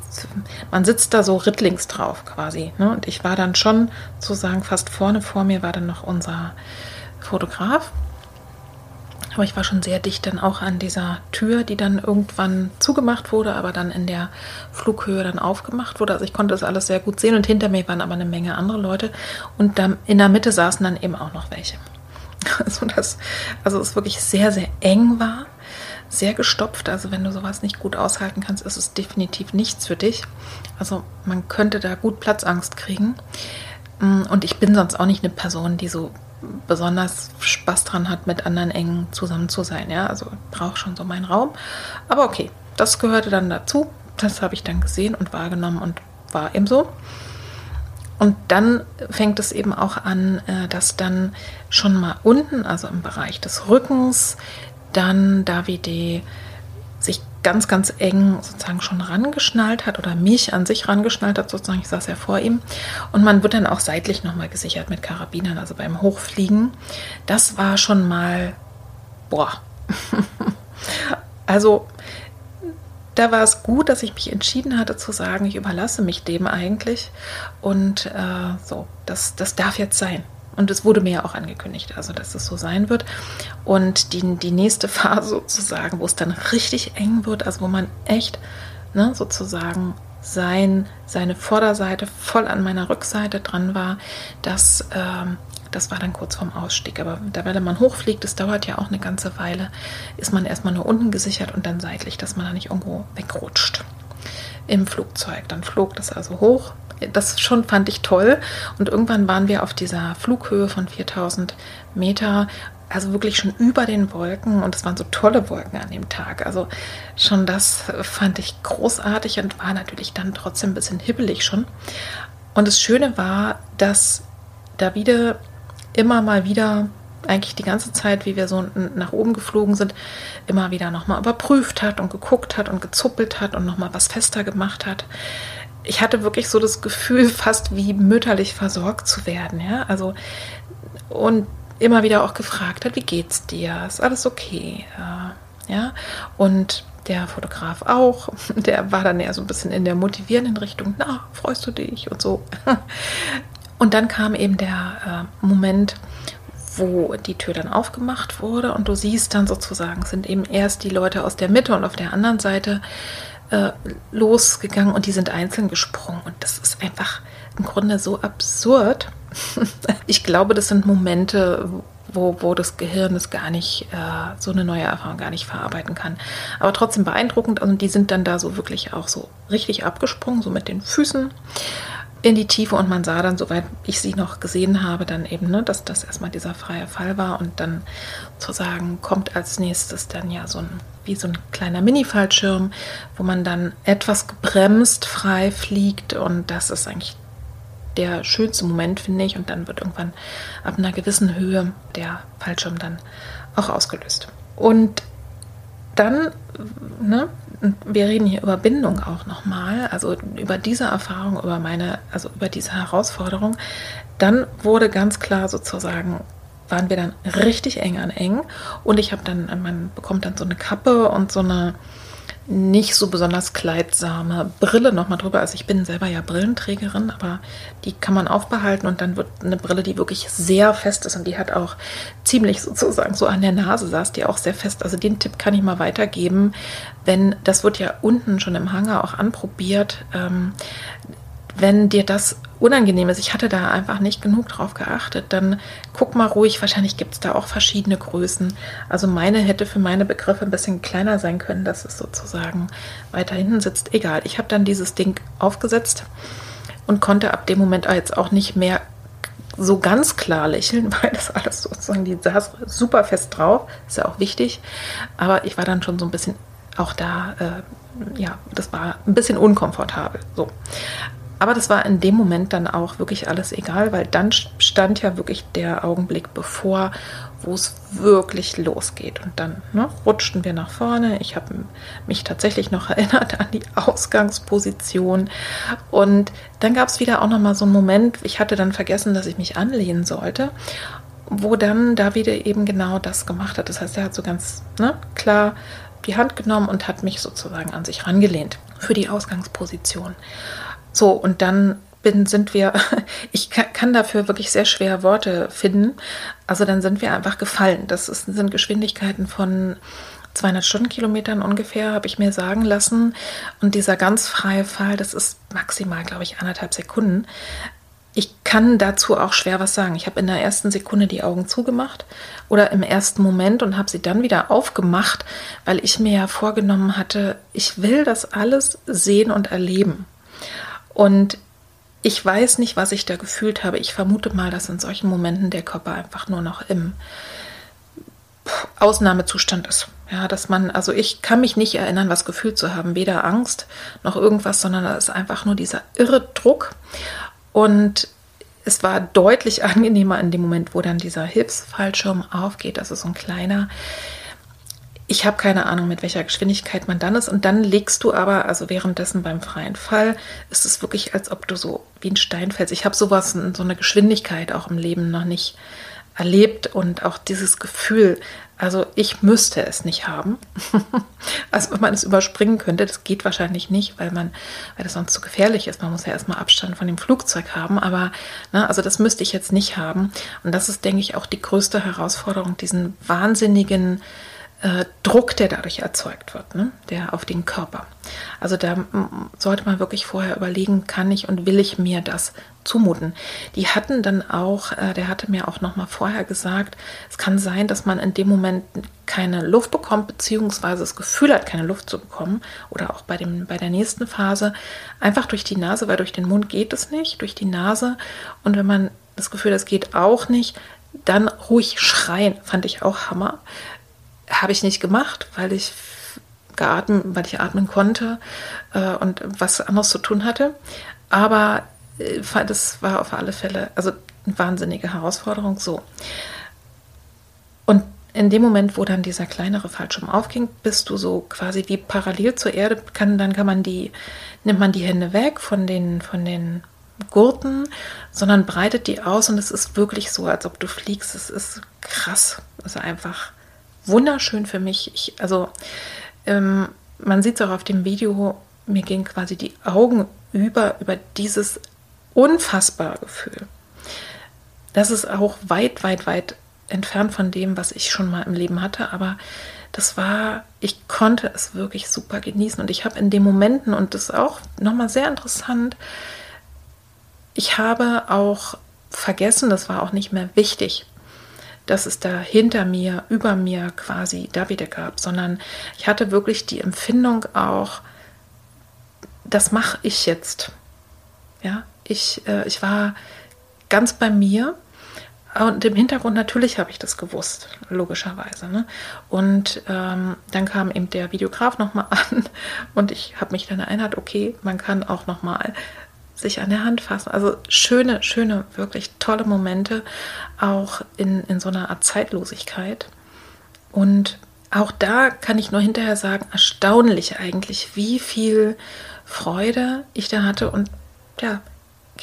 Speaker 1: man sitzt da so rittlings drauf quasi. Ne? Und ich war dann schon sozusagen fast vorne vor mir war dann noch unser Fotograf. Aber ich war schon sehr dicht dann auch an dieser Tür, die dann irgendwann zugemacht wurde, aber dann in der Flughöhe dann aufgemacht wurde. Also ich konnte das alles sehr gut sehen und hinter mir waren aber eine Menge andere Leute und dann in der Mitte saßen dann eben auch noch welche. Also das, also es wirklich sehr, sehr eng war, sehr gestopft. Also wenn du sowas nicht gut aushalten kannst, ist es definitiv nichts für dich. Also man könnte da gut Platzangst kriegen. Mm, und ich bin sonst auch nicht eine Person, die so besonders Spaß dran hat, mit anderen eng zusammen zu sein. Ja, also brauche schon so meinen Raum. Aber okay, das gehörte dann dazu. Das habe ich dann gesehen und wahrgenommen und war eben so. Und dann fängt es eben auch an, äh, dass dann schon mal unten, also im Bereich des Rückens, dann Davide sich ganz, ganz eng sozusagen schon rangeschnallt hat oder mich an sich rangeschnallt hat, sozusagen, ich saß ja vor ihm. Und man wird dann auch seitlich nochmal gesichert mit Karabinern, also beim Hochfliegen. Das war schon mal, boah. also da war es gut, dass ich mich entschieden hatte zu sagen, ich überlasse mich dem eigentlich. Und äh, so, das, das darf jetzt sein. Und es wurde mir ja auch angekündigt, also dass es so sein wird. Und die, die nächste Phase sozusagen, wo es dann richtig eng wird, also wo man echt ne, sozusagen sein, seine Vorderseite voll an meiner Rückseite dran war, das ähm, das war dann kurz vorm Ausstieg. Aber da, weil man hochfliegt, das dauert ja auch eine ganze Weile, ist man erstmal nur unten gesichert und dann seitlich, dass man da nicht irgendwo wegrutscht im Flugzeug. Dann flog das also hoch. Das schon fand ich toll. Und irgendwann waren wir auf dieser Flughöhe von 4000 Meter, also wirklich schon über den Wolken. Und es waren so tolle Wolken an dem Tag. Also schon das fand ich großartig und war natürlich dann trotzdem ein bisschen hibbelig schon. Und das Schöne war, dass Davide immer mal wieder, eigentlich die ganze Zeit, wie wir so nach oben geflogen sind, immer wieder nochmal überprüft hat und geguckt hat und gezuppelt hat und nochmal was fester gemacht hat. Ich hatte wirklich so das Gefühl, fast wie mütterlich versorgt zu werden, ja. Also, und immer wieder auch gefragt hat, wie geht's dir? Ist alles okay? Ja. Und der Fotograf auch, der war dann eher so ein bisschen in der motivierenden Richtung, na, freust du dich und so. Und dann kam eben der äh, Moment, wo die Tür dann aufgemacht wurde und du siehst dann sozusagen, sind eben erst die Leute aus der Mitte und auf der anderen Seite äh, losgegangen und die sind einzeln gesprungen. Und das ist einfach im Grunde so absurd. ich glaube, das sind Momente, wo, wo das Gehirn es gar nicht, äh, so eine neue Erfahrung gar nicht verarbeiten kann. Aber trotzdem beeindruckend. Und die sind dann da so wirklich auch so richtig abgesprungen, so mit den Füßen in die Tiefe und man sah dann, soweit ich sie noch gesehen habe, dann eben, ne, dass das erstmal dieser freie Fall war und dann zu sagen, kommt als nächstes dann ja so ein, wie so ein kleiner Mini-Fallschirm, wo man dann etwas gebremst frei fliegt und das ist eigentlich der schönste Moment, finde ich. Und dann wird irgendwann ab einer gewissen Höhe der Fallschirm dann auch ausgelöst. Und dann, ne, wir reden hier über Bindung auch nochmal, also über diese Erfahrung, über meine, also über diese Herausforderung. Dann wurde ganz klar sozusagen, waren wir dann richtig eng an eng und ich habe dann, man bekommt dann so eine Kappe und so eine nicht so besonders kleidsame Brille nochmal drüber. Also ich bin selber ja Brillenträgerin, aber die kann man aufbehalten und dann wird eine Brille, die wirklich sehr fest ist und die hat auch ziemlich sozusagen so an der Nase saß, die auch sehr fest. Also den Tipp kann ich mal weitergeben, wenn das wird ja unten schon im Hangar auch anprobiert. Ähm, wenn dir das unangenehm ist, ich hatte da einfach nicht genug drauf geachtet, dann guck mal ruhig, wahrscheinlich gibt es da auch verschiedene Größen. Also meine hätte für meine Begriffe ein bisschen kleiner sein können, dass es sozusagen weiter hinten sitzt. Egal, ich habe dann dieses Ding aufgesetzt und konnte ab dem Moment jetzt auch nicht mehr so ganz klar lächeln, weil das alles sozusagen, die saß super fest drauf, ist ja auch wichtig, aber ich war dann schon so ein bisschen auch da, äh, ja, das war ein bisschen unkomfortabel. So. Aber das war in dem Moment dann auch wirklich alles egal, weil dann stand ja wirklich der Augenblick bevor, wo es wirklich losgeht. Und dann ne, rutschten wir nach vorne. Ich habe mich tatsächlich noch erinnert an die Ausgangsposition. Und dann gab es wieder auch noch mal so einen Moment, ich hatte dann vergessen, dass ich mich anlehnen sollte, wo dann Davide eben genau das gemacht hat. Das heißt, er hat so ganz ne, klar die Hand genommen und hat mich sozusagen an sich rangelehnt für die Ausgangsposition. So, und dann bin, sind wir, ich kann dafür wirklich sehr schwer Worte finden. Also dann sind wir einfach gefallen. Das ist, sind Geschwindigkeiten von 200 Stundenkilometern ungefähr, habe ich mir sagen lassen. Und dieser ganz freie Fall, das ist maximal, glaube ich, anderthalb Sekunden. Ich kann dazu auch schwer was sagen. Ich habe in der ersten Sekunde die Augen zugemacht oder im ersten Moment und habe sie dann wieder aufgemacht, weil ich mir ja vorgenommen hatte, ich will das alles sehen und erleben. Und ich weiß nicht, was ich da gefühlt habe. Ich vermute mal, dass in solchen Momenten der Körper einfach nur noch im Ausnahmezustand ist. Ja, dass man, also ich kann mich nicht erinnern, was gefühlt zu haben, weder Angst noch irgendwas, sondern da ist einfach nur dieser irre Druck. Und es war deutlich angenehmer in dem Moment, wo dann dieser Hilfsfallschirm aufgeht. Das ist so ein kleiner, ich habe keine Ahnung, mit welcher Geschwindigkeit man dann ist. Und dann legst du aber, also währenddessen beim freien Fall, ist es wirklich, als ob du so wie ein Stein fällst. Ich habe sowas, so eine Geschwindigkeit auch im Leben noch nicht erlebt und auch dieses Gefühl, also ich müsste es nicht haben. also wenn man es überspringen könnte, das geht wahrscheinlich nicht, weil man, weil das sonst zu gefährlich ist. Man muss ja erstmal Abstand von dem Flugzeug haben, aber ne, also das müsste ich jetzt nicht haben. Und das ist, denke ich, auch die größte Herausforderung, diesen wahnsinnigen äh, Druck, der dadurch erzeugt wird, ne? der auf den Körper. Also da sollte man wirklich vorher überlegen, kann ich und will ich mir das zumuten. Die hatten dann auch, äh, der hatte mir auch noch mal vorher gesagt, es kann sein, dass man in dem Moment keine Luft bekommt, beziehungsweise das Gefühl hat, keine Luft zu bekommen, oder auch bei, dem, bei der nächsten Phase, einfach durch die Nase, weil durch den Mund geht es nicht, durch die Nase. Und wenn man das Gefühl, das geht auch nicht, dann ruhig schreien, fand ich auch Hammer. Habe ich nicht gemacht, weil ich geatmet, weil ich atmen konnte äh, und was anderes zu tun hatte. Aber äh, das war auf alle Fälle also eine wahnsinnige Herausforderung. So. Und in dem Moment, wo dann dieser kleinere Fallschirm aufging, bist du so quasi wie parallel zur Erde, kann, dann kann man die, nimmt man die Hände weg von den, von den Gurten, sondern breitet die aus und es ist wirklich so, als ob du fliegst. Es ist krass. Also einfach wunderschön für mich. Ich, also ähm, man sieht es auch auf dem Video, mir gehen quasi die Augen über, über dieses unfassbare Gefühl. Das ist auch weit, weit, weit entfernt von dem, was ich schon mal im Leben hatte, aber das war, ich konnte es wirklich super genießen und ich habe in den Momenten, und das ist auch nochmal sehr interessant, ich habe auch vergessen, das war auch nicht mehr wichtig, dass es da hinter mir, über mir quasi Davide gab, sondern ich hatte wirklich die Empfindung auch, das mache ich jetzt. Ja, ich, äh, ich war ganz bei mir und im Hintergrund natürlich habe ich das gewusst, logischerweise. Ne? Und ähm, dann kam eben der Videograf nochmal an und ich habe mich dann erinnert, okay, man kann auch nochmal sich an der Hand fassen. Also schöne, schöne, wirklich tolle Momente, auch in, in so einer Art Zeitlosigkeit. Und auch da kann ich nur hinterher sagen, erstaunlich eigentlich, wie viel Freude ich da hatte und ja,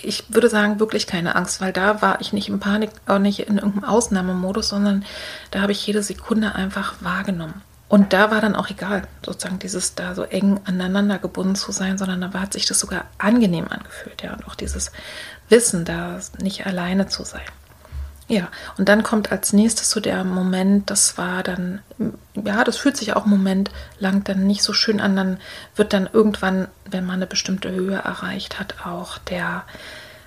Speaker 1: ich würde sagen, wirklich keine Angst, weil da war ich nicht in Panik, auch nicht in irgendeinem Ausnahmemodus, sondern da habe ich jede Sekunde einfach wahrgenommen. Und da war dann auch egal, sozusagen dieses da so eng aneinander gebunden zu sein, sondern da hat sich das sogar angenehm angefühlt, ja, und auch dieses Wissen, da nicht alleine zu sein. Ja, und dann kommt als nächstes so der Moment, das war dann, ja, das fühlt sich auch einen Moment lang dann nicht so schön an, dann wird dann irgendwann, wenn man eine bestimmte Höhe erreicht hat, auch der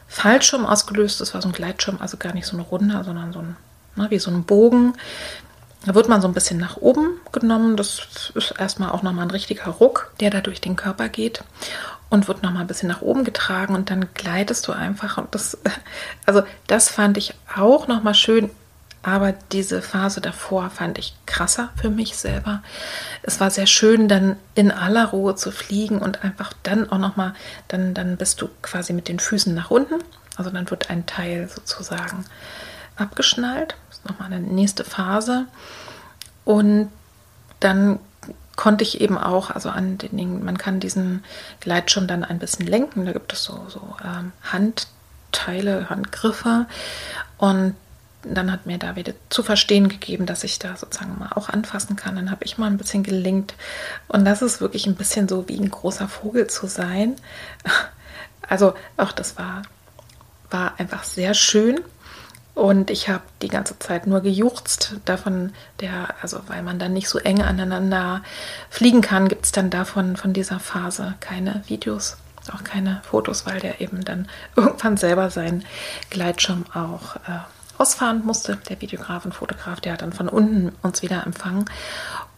Speaker 1: Fallschirm ausgelöst. Das war so ein Gleitschirm, also gar nicht so eine Runde, sondern so ein, ne, wie so ein Bogen, da wird man so ein bisschen nach oben genommen. Das ist erstmal auch nochmal ein richtiger Ruck, der da durch den Körper geht und wird nochmal ein bisschen nach oben getragen und dann gleitest du einfach. Und das, also das fand ich auch nochmal schön. Aber diese Phase davor fand ich krasser für mich selber. Es war sehr schön, dann in aller Ruhe zu fliegen und einfach dann auch nochmal, dann, dann bist du quasi mit den Füßen nach unten. Also dann wird ein Teil sozusagen abgeschnallt. Nochmal eine nächste Phase. Und dann konnte ich eben auch, also an den Dingen, man kann diesen Gleitschirm dann ein bisschen lenken. Da gibt es so, so ähm, Handteile, Handgriffe. Und dann hat mir David zu verstehen gegeben, dass ich da sozusagen mal auch anfassen kann. Dann habe ich mal ein bisschen gelinkt. Und das ist wirklich ein bisschen so wie ein großer Vogel zu sein. Also auch das war, war einfach sehr schön. Und ich habe die ganze Zeit nur gejuchzt davon, der, also weil man dann nicht so eng aneinander fliegen kann, gibt es dann davon von dieser Phase keine Videos, auch keine Fotos, weil der eben dann irgendwann selber seinen Gleitschirm auch äh, ausfahren musste. Der Videograf und Fotograf, der hat dann von unten uns wieder empfangen.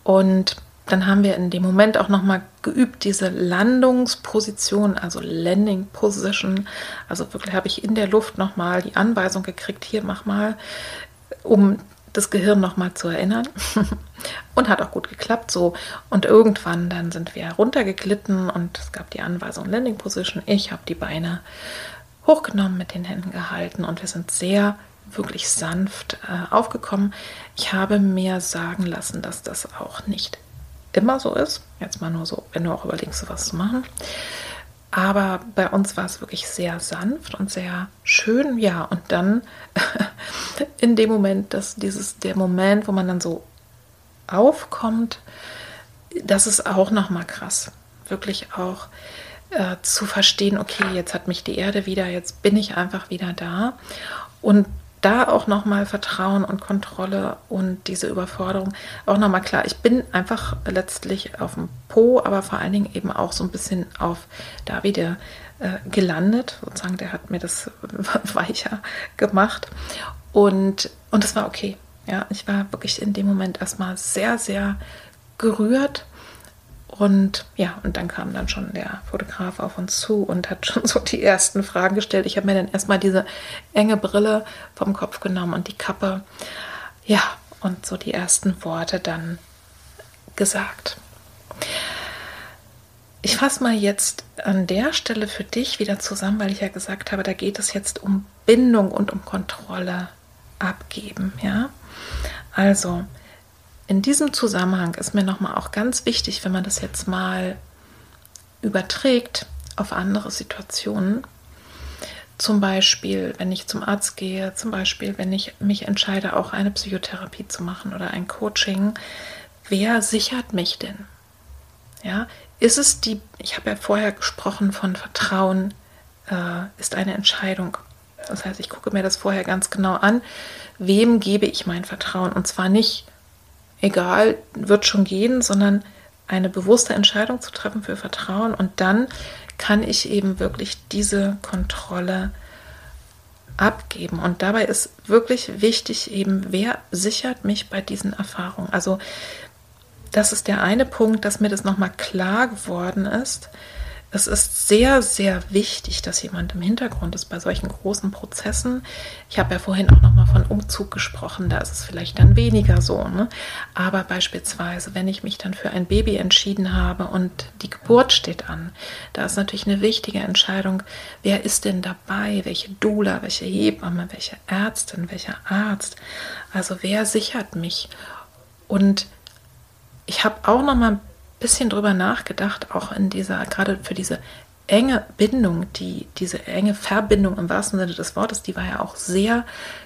Speaker 1: Und dann haben wir in dem Moment auch nochmal geübt, diese Landungsposition, also Landing Position. Also wirklich habe ich in der Luft nochmal die Anweisung gekriegt, hier mach mal, um das Gehirn nochmal zu erinnern. und hat auch gut geklappt so. Und irgendwann dann sind wir runtergeglitten und es gab die Anweisung Landing Position. Ich habe die Beine hochgenommen, mit den Händen gehalten und wir sind sehr wirklich sanft äh, aufgekommen. Ich habe mir sagen lassen, dass das auch nicht immer so ist. Jetzt mal nur so, wenn du auch überlegst, sowas zu machen. Aber bei uns war es wirklich sehr sanft und sehr schön. Ja, und dann in dem Moment, dass dieses, der Moment, wo man dann so aufkommt, das ist auch nochmal krass. Wirklich auch äh, zu verstehen, okay, jetzt hat mich die Erde wieder, jetzt bin ich einfach wieder da. Und da auch nochmal Vertrauen und Kontrolle und diese Überforderung auch nochmal klar. Ich bin einfach letztlich auf dem Po, aber vor allen Dingen eben auch so ein bisschen auf David äh, gelandet. Sozusagen, der hat mir das weicher gemacht. Und, und das war okay. Ja, ich war wirklich in dem Moment erstmal sehr, sehr gerührt und ja, und dann kam dann schon der Fotograf auf uns zu und hat schon so die ersten Fragen gestellt. Ich habe mir dann erstmal diese enge Brille vom Kopf genommen und die Kappe. Ja, und so die ersten Worte dann gesagt. Ich fasse mal jetzt an der Stelle für dich wieder zusammen, weil ich ja gesagt habe, da geht es jetzt um Bindung und um Kontrolle abgeben, ja? Also, in diesem Zusammenhang ist mir nochmal auch ganz wichtig, wenn man das jetzt mal überträgt auf andere Situationen. Zum Beispiel, wenn ich zum Arzt gehe, zum Beispiel, wenn ich mich entscheide, auch eine Psychotherapie zu machen oder ein Coaching. Wer sichert mich denn? Ja, ist es die, ich habe ja vorher gesprochen von Vertrauen, äh, ist eine Entscheidung. Das heißt, ich gucke mir das vorher ganz genau an. Wem gebe ich mein Vertrauen? Und zwar nicht egal, wird schon gehen, sondern eine bewusste Entscheidung zu treffen für Vertrauen und dann kann ich eben wirklich diese Kontrolle abgeben. Und dabei ist wirklich wichtig eben, wer sichert mich bei diesen Erfahrungen. Also das ist der eine Punkt, dass mir das nochmal klar geworden ist, es ist sehr, sehr wichtig, dass jemand im Hintergrund ist bei solchen großen Prozessen. Ich habe ja vorhin auch noch mal von Umzug gesprochen, da ist es vielleicht dann weniger so. Ne? Aber beispielsweise, wenn ich mich dann für ein Baby entschieden habe und die Geburt steht an, da ist natürlich eine wichtige Entscheidung, wer ist denn dabei, welche Doula, welche Hebamme, welche Ärztin, welcher Arzt. Also wer sichert mich? Und ich habe auch noch mal bisschen drüber nachgedacht, auch in dieser, gerade für diese enge Bindung, die, diese enge Verbindung im wahrsten Sinne des Wortes, die war ja auch sehr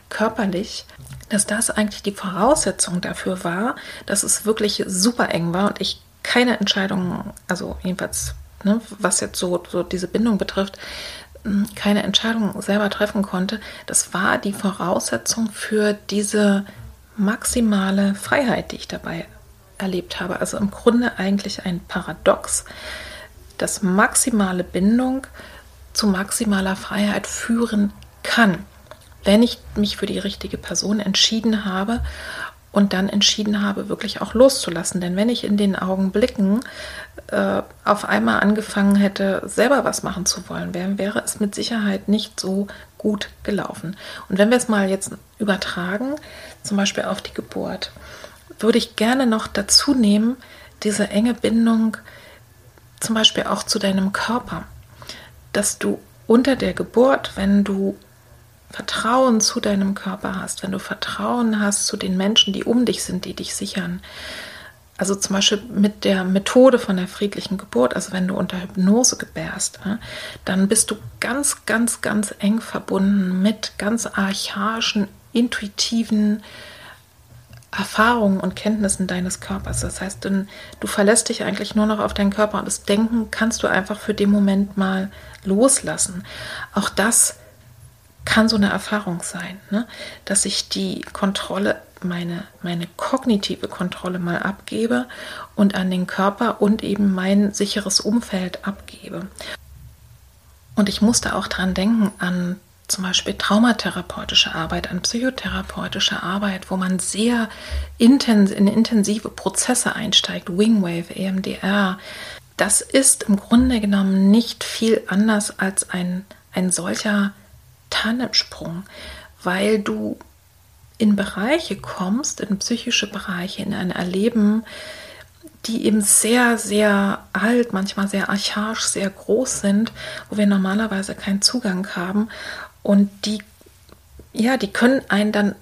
Speaker 1: körperlich, dass das eigentlich die Voraussetzung dafür war, dass es wirklich super eng war und ich keine Entscheidung, also jedenfalls, ne, was jetzt so, so diese Bindung betrifft, hm, keine Entscheidung selber treffen konnte. Das war die Voraussetzung für diese maximale Freiheit, die ich dabei erlebt habe. Also im Grunde eigentlich ein Paradox, dass maximale Bindung zu maximaler Freiheit führen kann, wenn ich mich für die richtige Person entschieden habe und dann entschieden habe, wirklich auch loszulassen. Denn wenn ich in den Augenblicken äh, auf einmal angefangen hätte, selber was machen zu wollen, wäre, wäre es mit Sicherheit nicht so gut gelaufen. Und wenn wir es mal jetzt übertragen, zum Beispiel auf die Geburt, würde ich gerne noch dazu nehmen, diese enge Bindung zum Beispiel auch zu deinem Körper, dass du unter der Geburt, wenn du Vertrauen zu deinem Körper hast, wenn du Vertrauen hast zu den Menschen, die um dich sind, die dich sichern. Also zum Beispiel mit der Methode von der friedlichen Geburt, also wenn du unter Hypnose gebärst, dann bist du ganz, ganz, ganz eng verbunden mit ganz archaischen, intuitiven Erfahrungen und Kenntnissen deines Körpers. Das heißt, du verlässt dich eigentlich nur noch auf deinen Körper und das Denken kannst du einfach für den Moment mal loslassen. Auch das kann so eine Erfahrung sein, ne? dass ich die Kontrolle, meine, meine kognitive Kontrolle mal abgebe und an den Körper und eben mein sicheres Umfeld abgebe. Und ich musste auch daran denken, an zum Beispiel traumatherapeutische Arbeit, an psychotherapeutische Arbeit, wo man sehr intens in intensive Prozesse einsteigt, Wingwave, EMDR. Das ist im Grunde genommen nicht viel anders als ein, ein solcher Tandemsprung, weil du in Bereiche kommst, in psychische Bereiche, in ein Erleben, die eben sehr, sehr alt, manchmal sehr archaisch, sehr groß sind, wo wir normalerweise keinen Zugang haben. Und die, ja, die können einen dann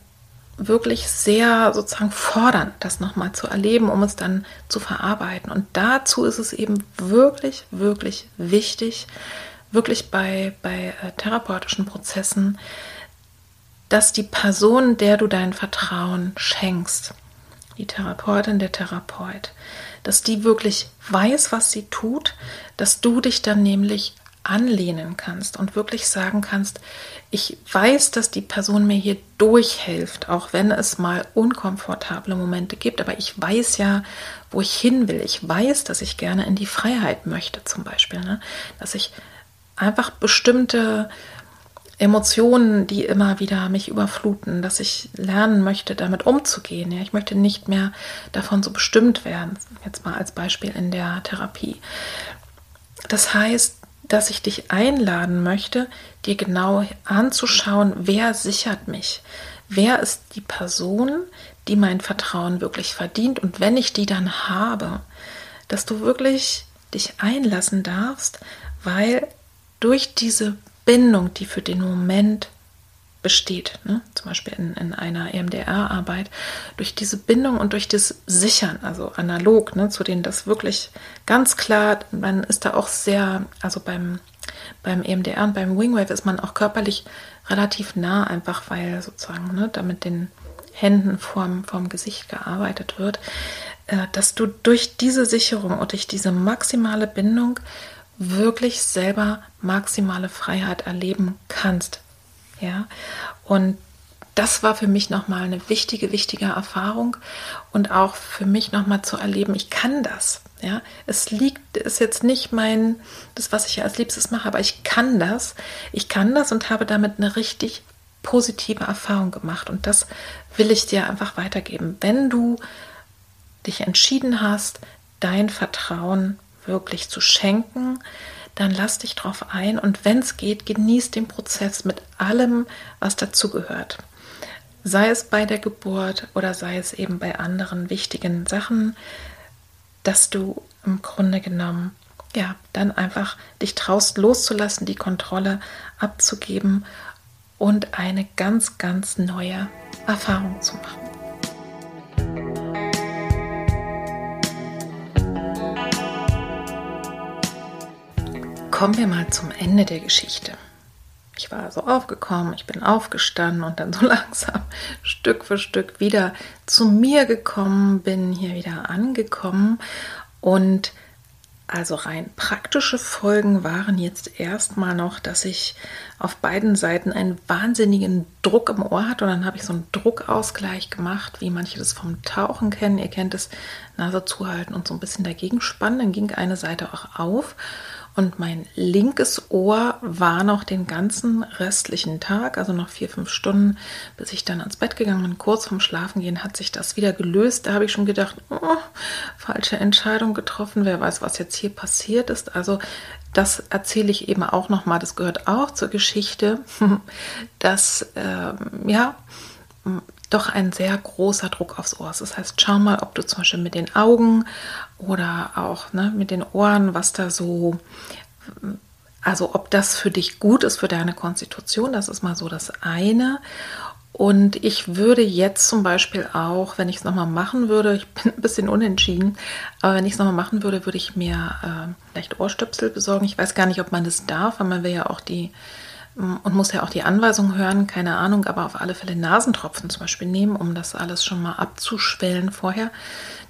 Speaker 1: wirklich sehr sozusagen fordern, das nochmal zu erleben, um es dann zu verarbeiten. Und dazu ist es eben wirklich, wirklich wichtig, wirklich bei, bei äh, therapeutischen Prozessen, dass die Person, der du dein Vertrauen schenkst, die Therapeutin, der Therapeut, dass die wirklich weiß, was sie tut, dass du dich dann nämlich anlehnen kannst und wirklich sagen kannst, ich weiß, dass die Person mir hier durchhilft, auch wenn es mal unkomfortable Momente gibt, aber ich weiß ja, wo ich hin will. Ich weiß, dass ich gerne in die Freiheit möchte, zum Beispiel, ne? dass ich einfach bestimmte Emotionen, die immer wieder mich überfluten, dass ich lernen möchte, damit umzugehen. Ja, ich möchte nicht mehr davon so bestimmt werden. Jetzt mal als Beispiel in der Therapie. Das heißt, dass ich dich einladen möchte, dir genau anzuschauen, wer sichert mich? Wer ist die Person, die mein Vertrauen wirklich verdient? Und wenn ich die dann habe, dass du wirklich dich einlassen darfst, weil durch diese Bindung, die für den Moment besteht, ne? zum Beispiel in, in einer EMDR-Arbeit, durch diese Bindung und durch das Sichern, also analog ne, zu denen das wirklich ganz klar, man ist da auch sehr, also beim, beim EMDR und beim Wingwave ist man auch körperlich relativ nah, einfach weil sozusagen ne, da mit den Händen vorm, vorm Gesicht gearbeitet wird, äh, dass du durch diese Sicherung und durch diese maximale Bindung wirklich selber maximale Freiheit erleben kannst. Ja, und das war für mich nochmal eine wichtige, wichtige Erfahrung und auch für mich nochmal zu erleben, ich kann das. Ja, es liegt, ist jetzt nicht mein, das, was ich als Liebstes mache, aber ich kann das. Ich kann das und habe damit eine richtig positive Erfahrung gemacht. Und das will ich dir einfach weitergeben. Wenn du dich entschieden hast, dein Vertrauen wirklich zu schenken, dann lass dich drauf ein und wenn es geht, genieß den Prozess mit allem, was dazugehört. Sei es bei der Geburt oder sei es eben bei anderen wichtigen Sachen, dass du im Grunde genommen ja dann einfach dich traust loszulassen, die Kontrolle abzugeben und eine ganz, ganz neue Erfahrung zu machen. Kommen wir mal zum Ende der Geschichte. Ich war so aufgekommen, ich bin aufgestanden und dann so langsam Stück für Stück wieder zu mir gekommen, bin hier wieder angekommen und also rein praktische Folgen waren jetzt erstmal noch, dass ich auf beiden Seiten einen wahnsinnigen Druck im Ohr hatte und dann habe ich so einen Druckausgleich gemacht, wie manche das vom Tauchen kennen. Ihr kennt es, Nase zuhalten und so ein bisschen dagegen spannen. Dann ging eine Seite auch auf und mein linkes Ohr war noch den ganzen restlichen Tag, also noch vier, fünf Stunden, bis ich dann ans Bett gegangen bin. Kurz vorm Schlafengehen hat sich das wieder gelöst. Da habe ich schon gedacht, oh, falsche Entscheidung getroffen. Wer weiß, was jetzt hier passiert ist. Also das erzähle ich eben auch nochmal. Das gehört auch zur Geschichte, dass, ähm, ja, doch ein sehr großer Druck aufs Ohr ist. Das heißt, schau mal, ob du zum Beispiel mit den Augen oder auch ne, mit den Ohren, was da so, also ob das für dich gut ist für deine Konstitution, das ist mal so das eine. Und ich würde jetzt zum Beispiel auch, wenn ich es nochmal machen würde, ich bin ein bisschen unentschieden, aber wenn ich es nochmal machen würde, würde ich mir äh, vielleicht Ohrstöpsel besorgen. Ich weiß gar nicht, ob man das darf, weil man will ja auch die und muss ja auch die Anweisung hören, keine Ahnung, aber auf alle Fälle Nasentropfen zum Beispiel nehmen, um das alles schon mal abzuschwellen vorher.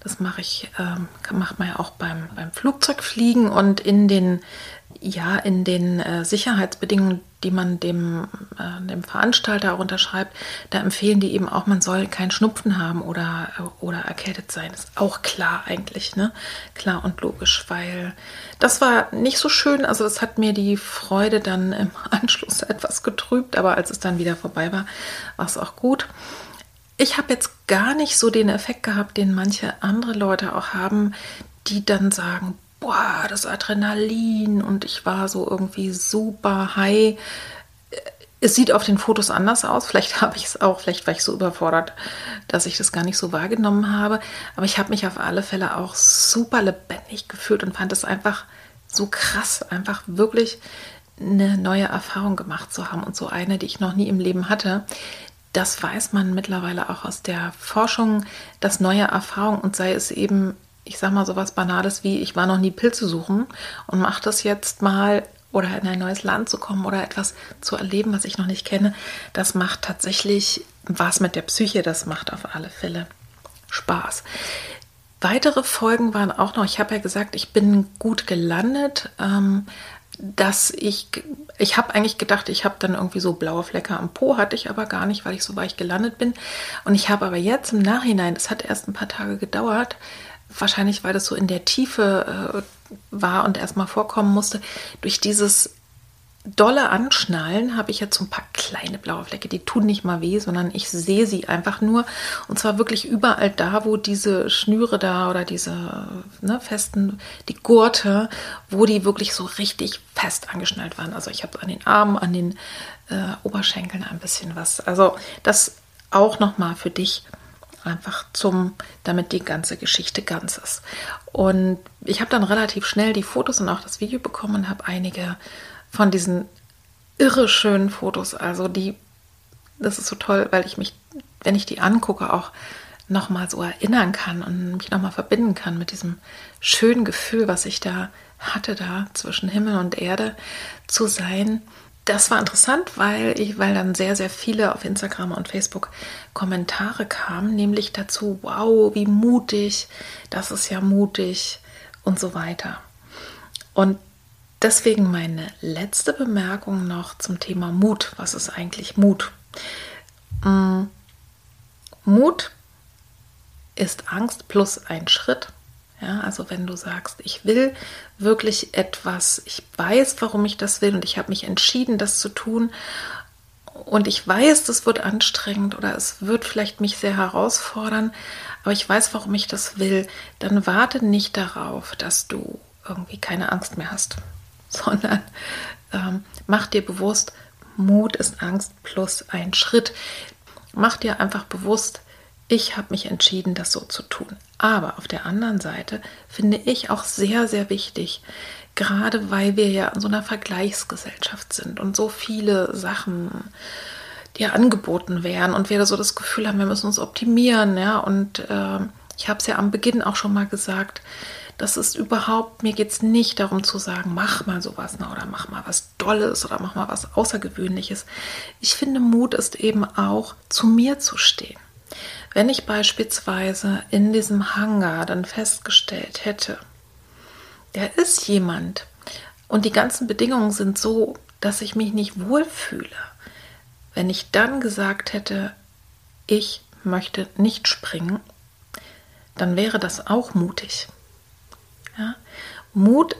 Speaker 1: Das mache ich, äh, macht man ja auch beim, beim Flugzeugfliegen und in den ja, in den äh, Sicherheitsbedingungen, die man dem, äh, dem Veranstalter auch unterschreibt, da empfehlen die eben auch, man soll keinen Schnupfen haben oder, äh, oder erkältet sein. Ist auch klar eigentlich, ne? Klar und logisch, weil das war nicht so schön. Also es hat mir die Freude dann im Anschluss etwas getrübt, aber als es dann wieder vorbei war, war es auch gut. Ich habe jetzt gar nicht so den Effekt gehabt, den manche andere Leute auch haben, die dann sagen, boah, das Adrenalin und ich war so irgendwie super high. Es sieht auf den Fotos anders aus. Vielleicht habe ich es auch, vielleicht war ich so überfordert, dass ich das gar nicht so wahrgenommen habe. Aber ich habe mich auf alle Fälle auch super lebendig gefühlt und fand es einfach so krass, einfach wirklich eine neue Erfahrung gemacht zu haben und so eine, die ich noch nie im Leben hatte. Das weiß man mittlerweile auch aus der Forschung, dass neue Erfahrungen und sei es eben ich sag mal so was Banales wie, ich war noch nie Pilze suchen und mache das jetzt mal oder in ein neues Land zu kommen oder etwas zu erleben, was ich noch nicht kenne, das macht tatsächlich was mit der Psyche, das macht auf alle Fälle Spaß. Weitere Folgen waren auch noch, ich habe ja gesagt, ich bin gut gelandet, ähm, dass ich, ich habe eigentlich gedacht, ich habe dann irgendwie so blaue Flecke am Po, hatte ich aber gar nicht, weil ich so weich gelandet bin. Und ich habe aber jetzt im Nachhinein, das hat erst ein paar Tage gedauert, wahrscheinlich weil das so in der Tiefe äh, war und erstmal vorkommen musste, durch dieses dolle Anschnallen habe ich jetzt so ein paar kleine blaue Flecke, die tun nicht mal weh, sondern ich sehe sie einfach nur. Und zwar wirklich überall da, wo diese Schnüre da oder diese ne, festen, die Gurte, wo die wirklich so richtig fest angeschnallt waren. Also ich habe an den Armen, an den äh, Oberschenkeln ein bisschen was. Also das auch nochmal für dich einfach zum, damit die ganze Geschichte ganz ist. Und ich habe dann relativ schnell die Fotos und auch das Video bekommen und habe einige von diesen irre schönen Fotos, also die, das ist so toll, weil ich mich, wenn ich die angucke, auch nochmal so erinnern kann und mich nochmal verbinden kann mit diesem schönen Gefühl, was ich da hatte, da zwischen Himmel und Erde zu sein das war interessant, weil ich, weil dann sehr, sehr viele auf Instagram und Facebook Kommentare kamen, nämlich dazu, wow, wie mutig, das ist ja mutig und so weiter. Und deswegen meine letzte Bemerkung noch zum Thema Mut. Was ist eigentlich Mut? Mm, Mut ist Angst plus ein Schritt ja, also wenn du sagst, ich will wirklich etwas, ich weiß, warum ich das will und ich habe mich entschieden, das zu tun und ich weiß, das wird anstrengend oder es wird vielleicht mich sehr herausfordern, aber ich weiß, warum ich das will, dann warte nicht darauf, dass du irgendwie keine Angst mehr hast, sondern ähm, mach dir bewusst, Mut ist Angst plus ein Schritt. Mach dir einfach bewusst, ich habe mich entschieden, das so zu tun. Aber auf der anderen Seite finde ich auch sehr, sehr wichtig, gerade weil wir ja in so einer Vergleichsgesellschaft sind und so viele Sachen dir angeboten werden und wir so das Gefühl haben, wir müssen uns optimieren, ja. Und äh, ich habe es ja am Beginn auch schon mal gesagt, das ist überhaupt, mir geht es nicht darum zu sagen, mach mal sowas na, oder mach mal was Dolles oder mach mal was Außergewöhnliches. Ich finde, Mut ist eben auch, zu mir zu stehen. Wenn ich beispielsweise in diesem Hangar dann festgestellt hätte, der ist jemand und die ganzen Bedingungen sind so, dass ich mich nicht wohlfühle, wenn ich dann gesagt hätte, ich möchte nicht springen, dann wäre das auch mutig. Ja? Mut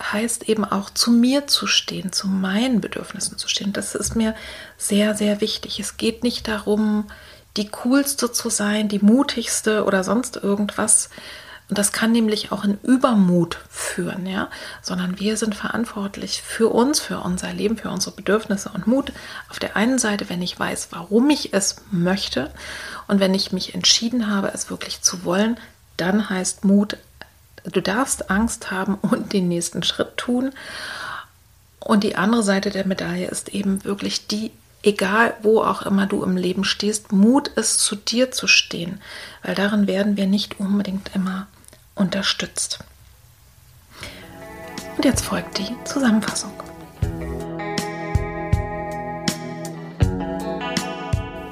Speaker 1: heißt eben auch zu mir zu stehen, zu meinen Bedürfnissen zu stehen. Das ist mir sehr, sehr wichtig. Es geht nicht darum, die coolste zu sein, die mutigste oder sonst irgendwas, Und das kann nämlich auch in Übermut führen, ja, sondern wir sind verantwortlich für uns, für unser Leben, für unsere Bedürfnisse und Mut. Auf der einen Seite, wenn ich weiß, warum ich es möchte und wenn ich mich entschieden habe, es wirklich zu wollen, dann heißt Mut, du darfst Angst haben und den nächsten Schritt tun. Und die andere Seite der Medaille ist eben wirklich die, egal wo auch immer du im Leben stehst, Mut ist zu dir zu stehen, weil darin werden wir nicht unbedingt immer unterstützt. Und jetzt folgt die Zusammenfassung.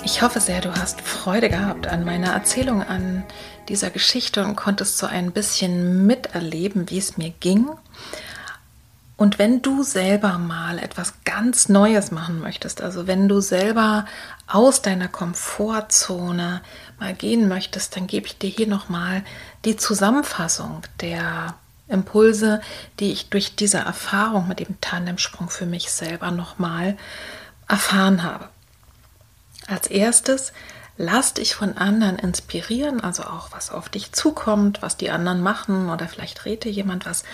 Speaker 1: Ich hoffe sehr, du hast Freude gehabt an meiner Erzählung an dieser Geschichte und konntest so ein bisschen miterleben, wie es mir ging. Und wenn du selber mal etwas ganz Neues machen möchtest, also wenn du selber aus deiner Komfortzone mal gehen möchtest, dann gebe ich dir hier nochmal die Zusammenfassung der Impulse, die ich durch diese Erfahrung mit dem Tandemsprung für mich selber nochmal erfahren habe. Als erstes, lass dich von anderen inspirieren, also auch was auf dich zukommt, was die anderen machen oder vielleicht rede jemand was,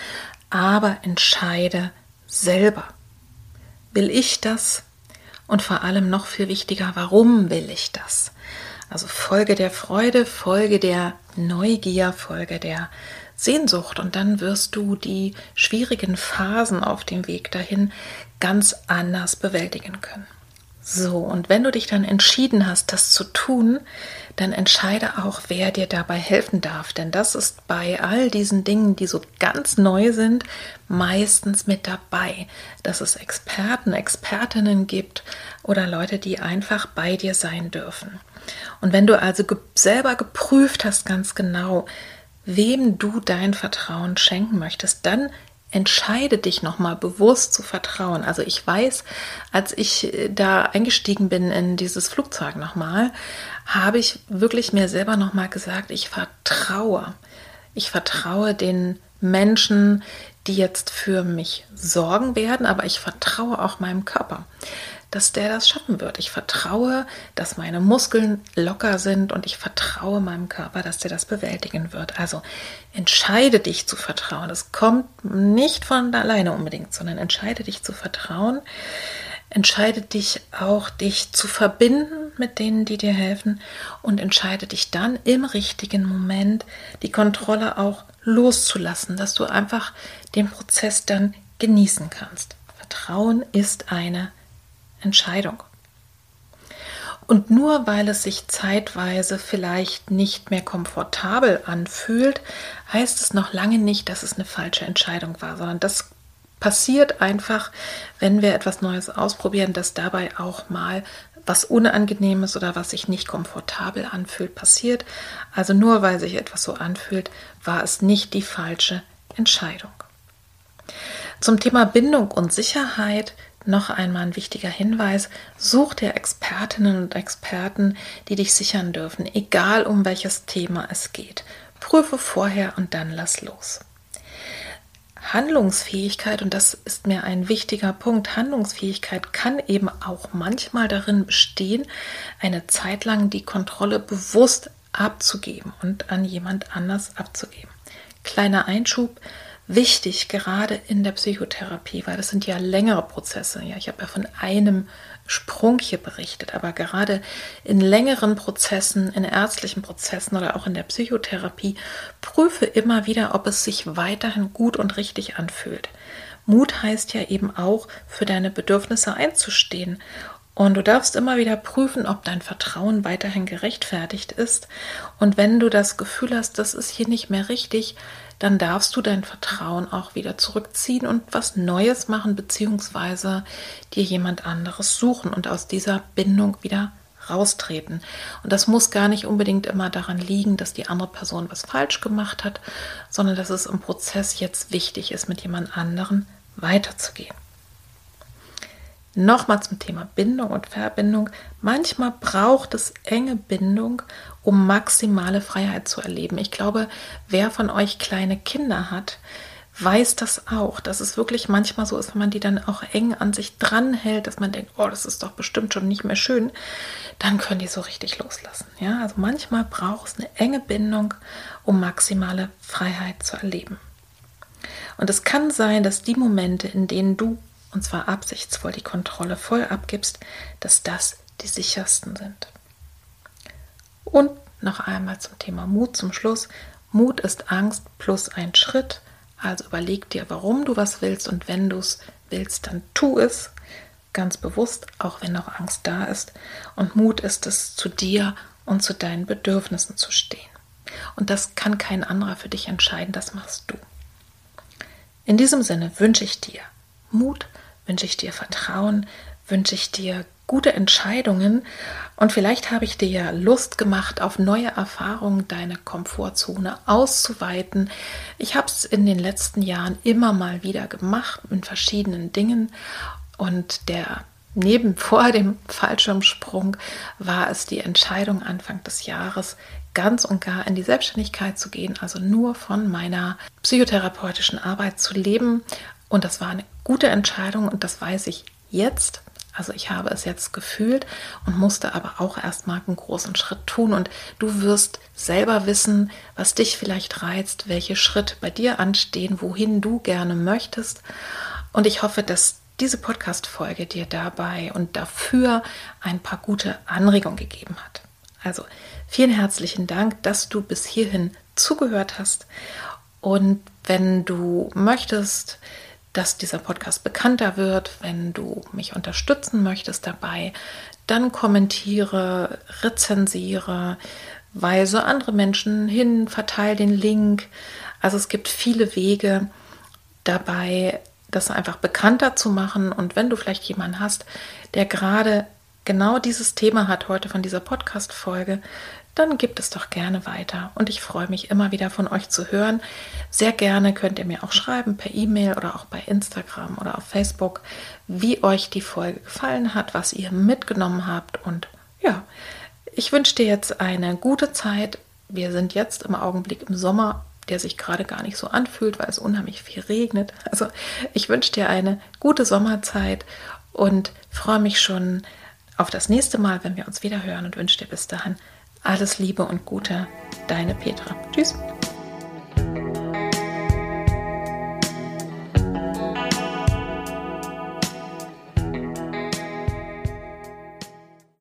Speaker 1: aber entscheide selber. Will ich das? Und vor allem noch viel wichtiger, warum will ich das? Also Folge der Freude, Folge der Neugier, Folge der Sehnsucht und dann wirst du die schwierigen Phasen auf dem Weg dahin ganz anders bewältigen können. So, und wenn du dich dann entschieden hast, das zu tun, dann entscheide auch, wer dir dabei helfen darf. Denn das ist bei all diesen Dingen, die so ganz neu sind, meistens mit dabei, dass es Experten, Expertinnen gibt oder Leute, die einfach bei dir sein dürfen. Und wenn du also ge selber geprüft hast ganz genau, wem du dein Vertrauen schenken möchtest, dann entscheide dich nochmal bewusst zu vertrauen. Also ich weiß, als ich äh, da eingestiegen bin in dieses Flugzeug nochmal, habe ich wirklich mir selber nochmal gesagt, ich vertraue. Ich vertraue den Menschen, die jetzt für mich sorgen werden, aber ich vertraue auch meinem Körper dass der das schaffen wird. Ich vertraue, dass meine Muskeln locker sind und ich vertraue meinem Körper, dass der das bewältigen wird. Also entscheide dich zu vertrauen. Das kommt nicht von alleine unbedingt, sondern entscheide dich zu vertrauen. Entscheide dich auch, dich zu verbinden mit denen, die dir helfen und entscheide dich dann im richtigen Moment, die Kontrolle auch loszulassen, dass du einfach den Prozess dann genießen kannst. Vertrauen ist eine Entscheidung. Und nur weil es sich zeitweise vielleicht nicht mehr komfortabel anfühlt, heißt es noch lange nicht, dass es eine falsche Entscheidung war, sondern das passiert einfach, wenn wir etwas Neues ausprobieren, dass dabei auch mal was Unangenehmes oder was sich nicht komfortabel anfühlt, passiert. Also nur weil sich etwas so anfühlt, war es nicht die falsche Entscheidung. Zum Thema Bindung und Sicherheit noch einmal ein wichtiger Hinweis, such dir Expertinnen und Experten, die dich sichern dürfen, egal um welches Thema es geht. Prüfe vorher und dann lass los. Handlungsfähigkeit, und das ist mir ein wichtiger Punkt, Handlungsfähigkeit kann eben auch manchmal darin bestehen, eine Zeit lang die Kontrolle bewusst abzugeben und an jemand anders abzugeben. Kleiner Einschub, wichtig, gerade in der Psychotherapie, weil das sind ja längere Prozesse. Ja, ich habe ja von einem Sprung hier berichtet, aber gerade in längeren Prozessen, in ärztlichen Prozessen oder auch in der Psychotherapie, prüfe immer wieder, ob es sich weiterhin gut und richtig anfühlt. Mut heißt ja eben auch, für deine Bedürfnisse einzustehen. Und du darfst immer wieder prüfen, ob dein Vertrauen weiterhin gerechtfertigt ist. Und wenn du das Gefühl hast, das ist hier nicht mehr richtig, dann darfst du dein Vertrauen auch wieder zurückziehen und was Neues machen, beziehungsweise dir jemand anderes suchen und aus dieser Bindung wieder raustreten. Und das muss gar nicht unbedingt immer daran liegen, dass die andere Person was falsch gemacht hat, sondern dass es im Prozess jetzt wichtig ist, mit jemand anderen weiterzugehen. Nochmal zum Thema Bindung und Verbindung. Manchmal braucht es enge Bindung, um maximale Freiheit zu erleben. Ich glaube, wer von euch kleine Kinder hat, weiß das auch, dass es wirklich manchmal so ist, wenn man die dann auch eng an sich dranhält, dass man denkt, oh, das ist doch bestimmt schon nicht mehr schön, dann können die so richtig loslassen. Ja, also manchmal braucht es eine enge Bindung, um maximale Freiheit zu erleben. Und es kann sein, dass die Momente, in denen du, und zwar absichtsvoll, die Kontrolle voll abgibst, dass das die sichersten sind. Und noch einmal zum Thema Mut zum Schluss. Mut ist Angst plus ein Schritt also überleg dir, warum du was willst und wenn du es willst, dann tu es ganz bewusst, auch wenn noch Angst da ist. Und Mut ist es, zu dir und zu deinen Bedürfnissen zu stehen. Und das kann kein anderer für dich entscheiden, das machst du. In diesem Sinne wünsche ich dir Mut, wünsche ich dir Vertrauen, wünsche ich dir gute Entscheidungen. Und vielleicht habe ich dir ja Lust gemacht, auf neue Erfahrungen deine Komfortzone auszuweiten. Ich habe es in den letzten Jahren immer mal wieder gemacht mit verschiedenen Dingen. Und der neben vor dem Fallschirmsprung war es die Entscheidung Anfang des Jahres ganz und gar in die Selbstständigkeit zu gehen, also nur von meiner psychotherapeutischen Arbeit zu leben. Und das war eine gute Entscheidung und das weiß ich jetzt also ich habe es jetzt gefühlt und musste aber auch erstmal einen großen Schritt tun. Und du wirst selber wissen, was dich vielleicht reizt, welche Schritte bei dir anstehen, wohin du gerne möchtest. Und ich hoffe, dass diese Podcast-Folge dir dabei und dafür ein paar gute Anregungen gegeben hat. Also vielen herzlichen Dank, dass du bis hierhin zugehört hast. Und wenn du möchtest, dass dieser Podcast bekannter wird. Wenn du mich unterstützen möchtest dabei, dann kommentiere, rezensiere, weise andere Menschen hin, verteile den Link. Also es gibt viele Wege dabei, das einfach bekannter zu machen. Und wenn du vielleicht jemanden hast, der gerade genau dieses Thema hat heute von dieser Podcast-Folge, dann gibt es doch gerne weiter. Und ich freue mich immer wieder von euch zu hören. Sehr gerne könnt ihr mir auch schreiben per E-Mail oder auch bei Instagram oder auf Facebook, wie euch die Folge gefallen hat, was ihr mitgenommen habt. Und ja, ich wünsche dir jetzt eine gute Zeit. Wir sind jetzt im Augenblick im Sommer, der sich gerade gar nicht so anfühlt, weil es unheimlich viel regnet. Also ich wünsche dir eine gute Sommerzeit und freue mich schon auf das nächste Mal, wenn wir uns wieder hören und wünsche dir bis dahin alles Liebe und Gute, deine Petra. Tschüss.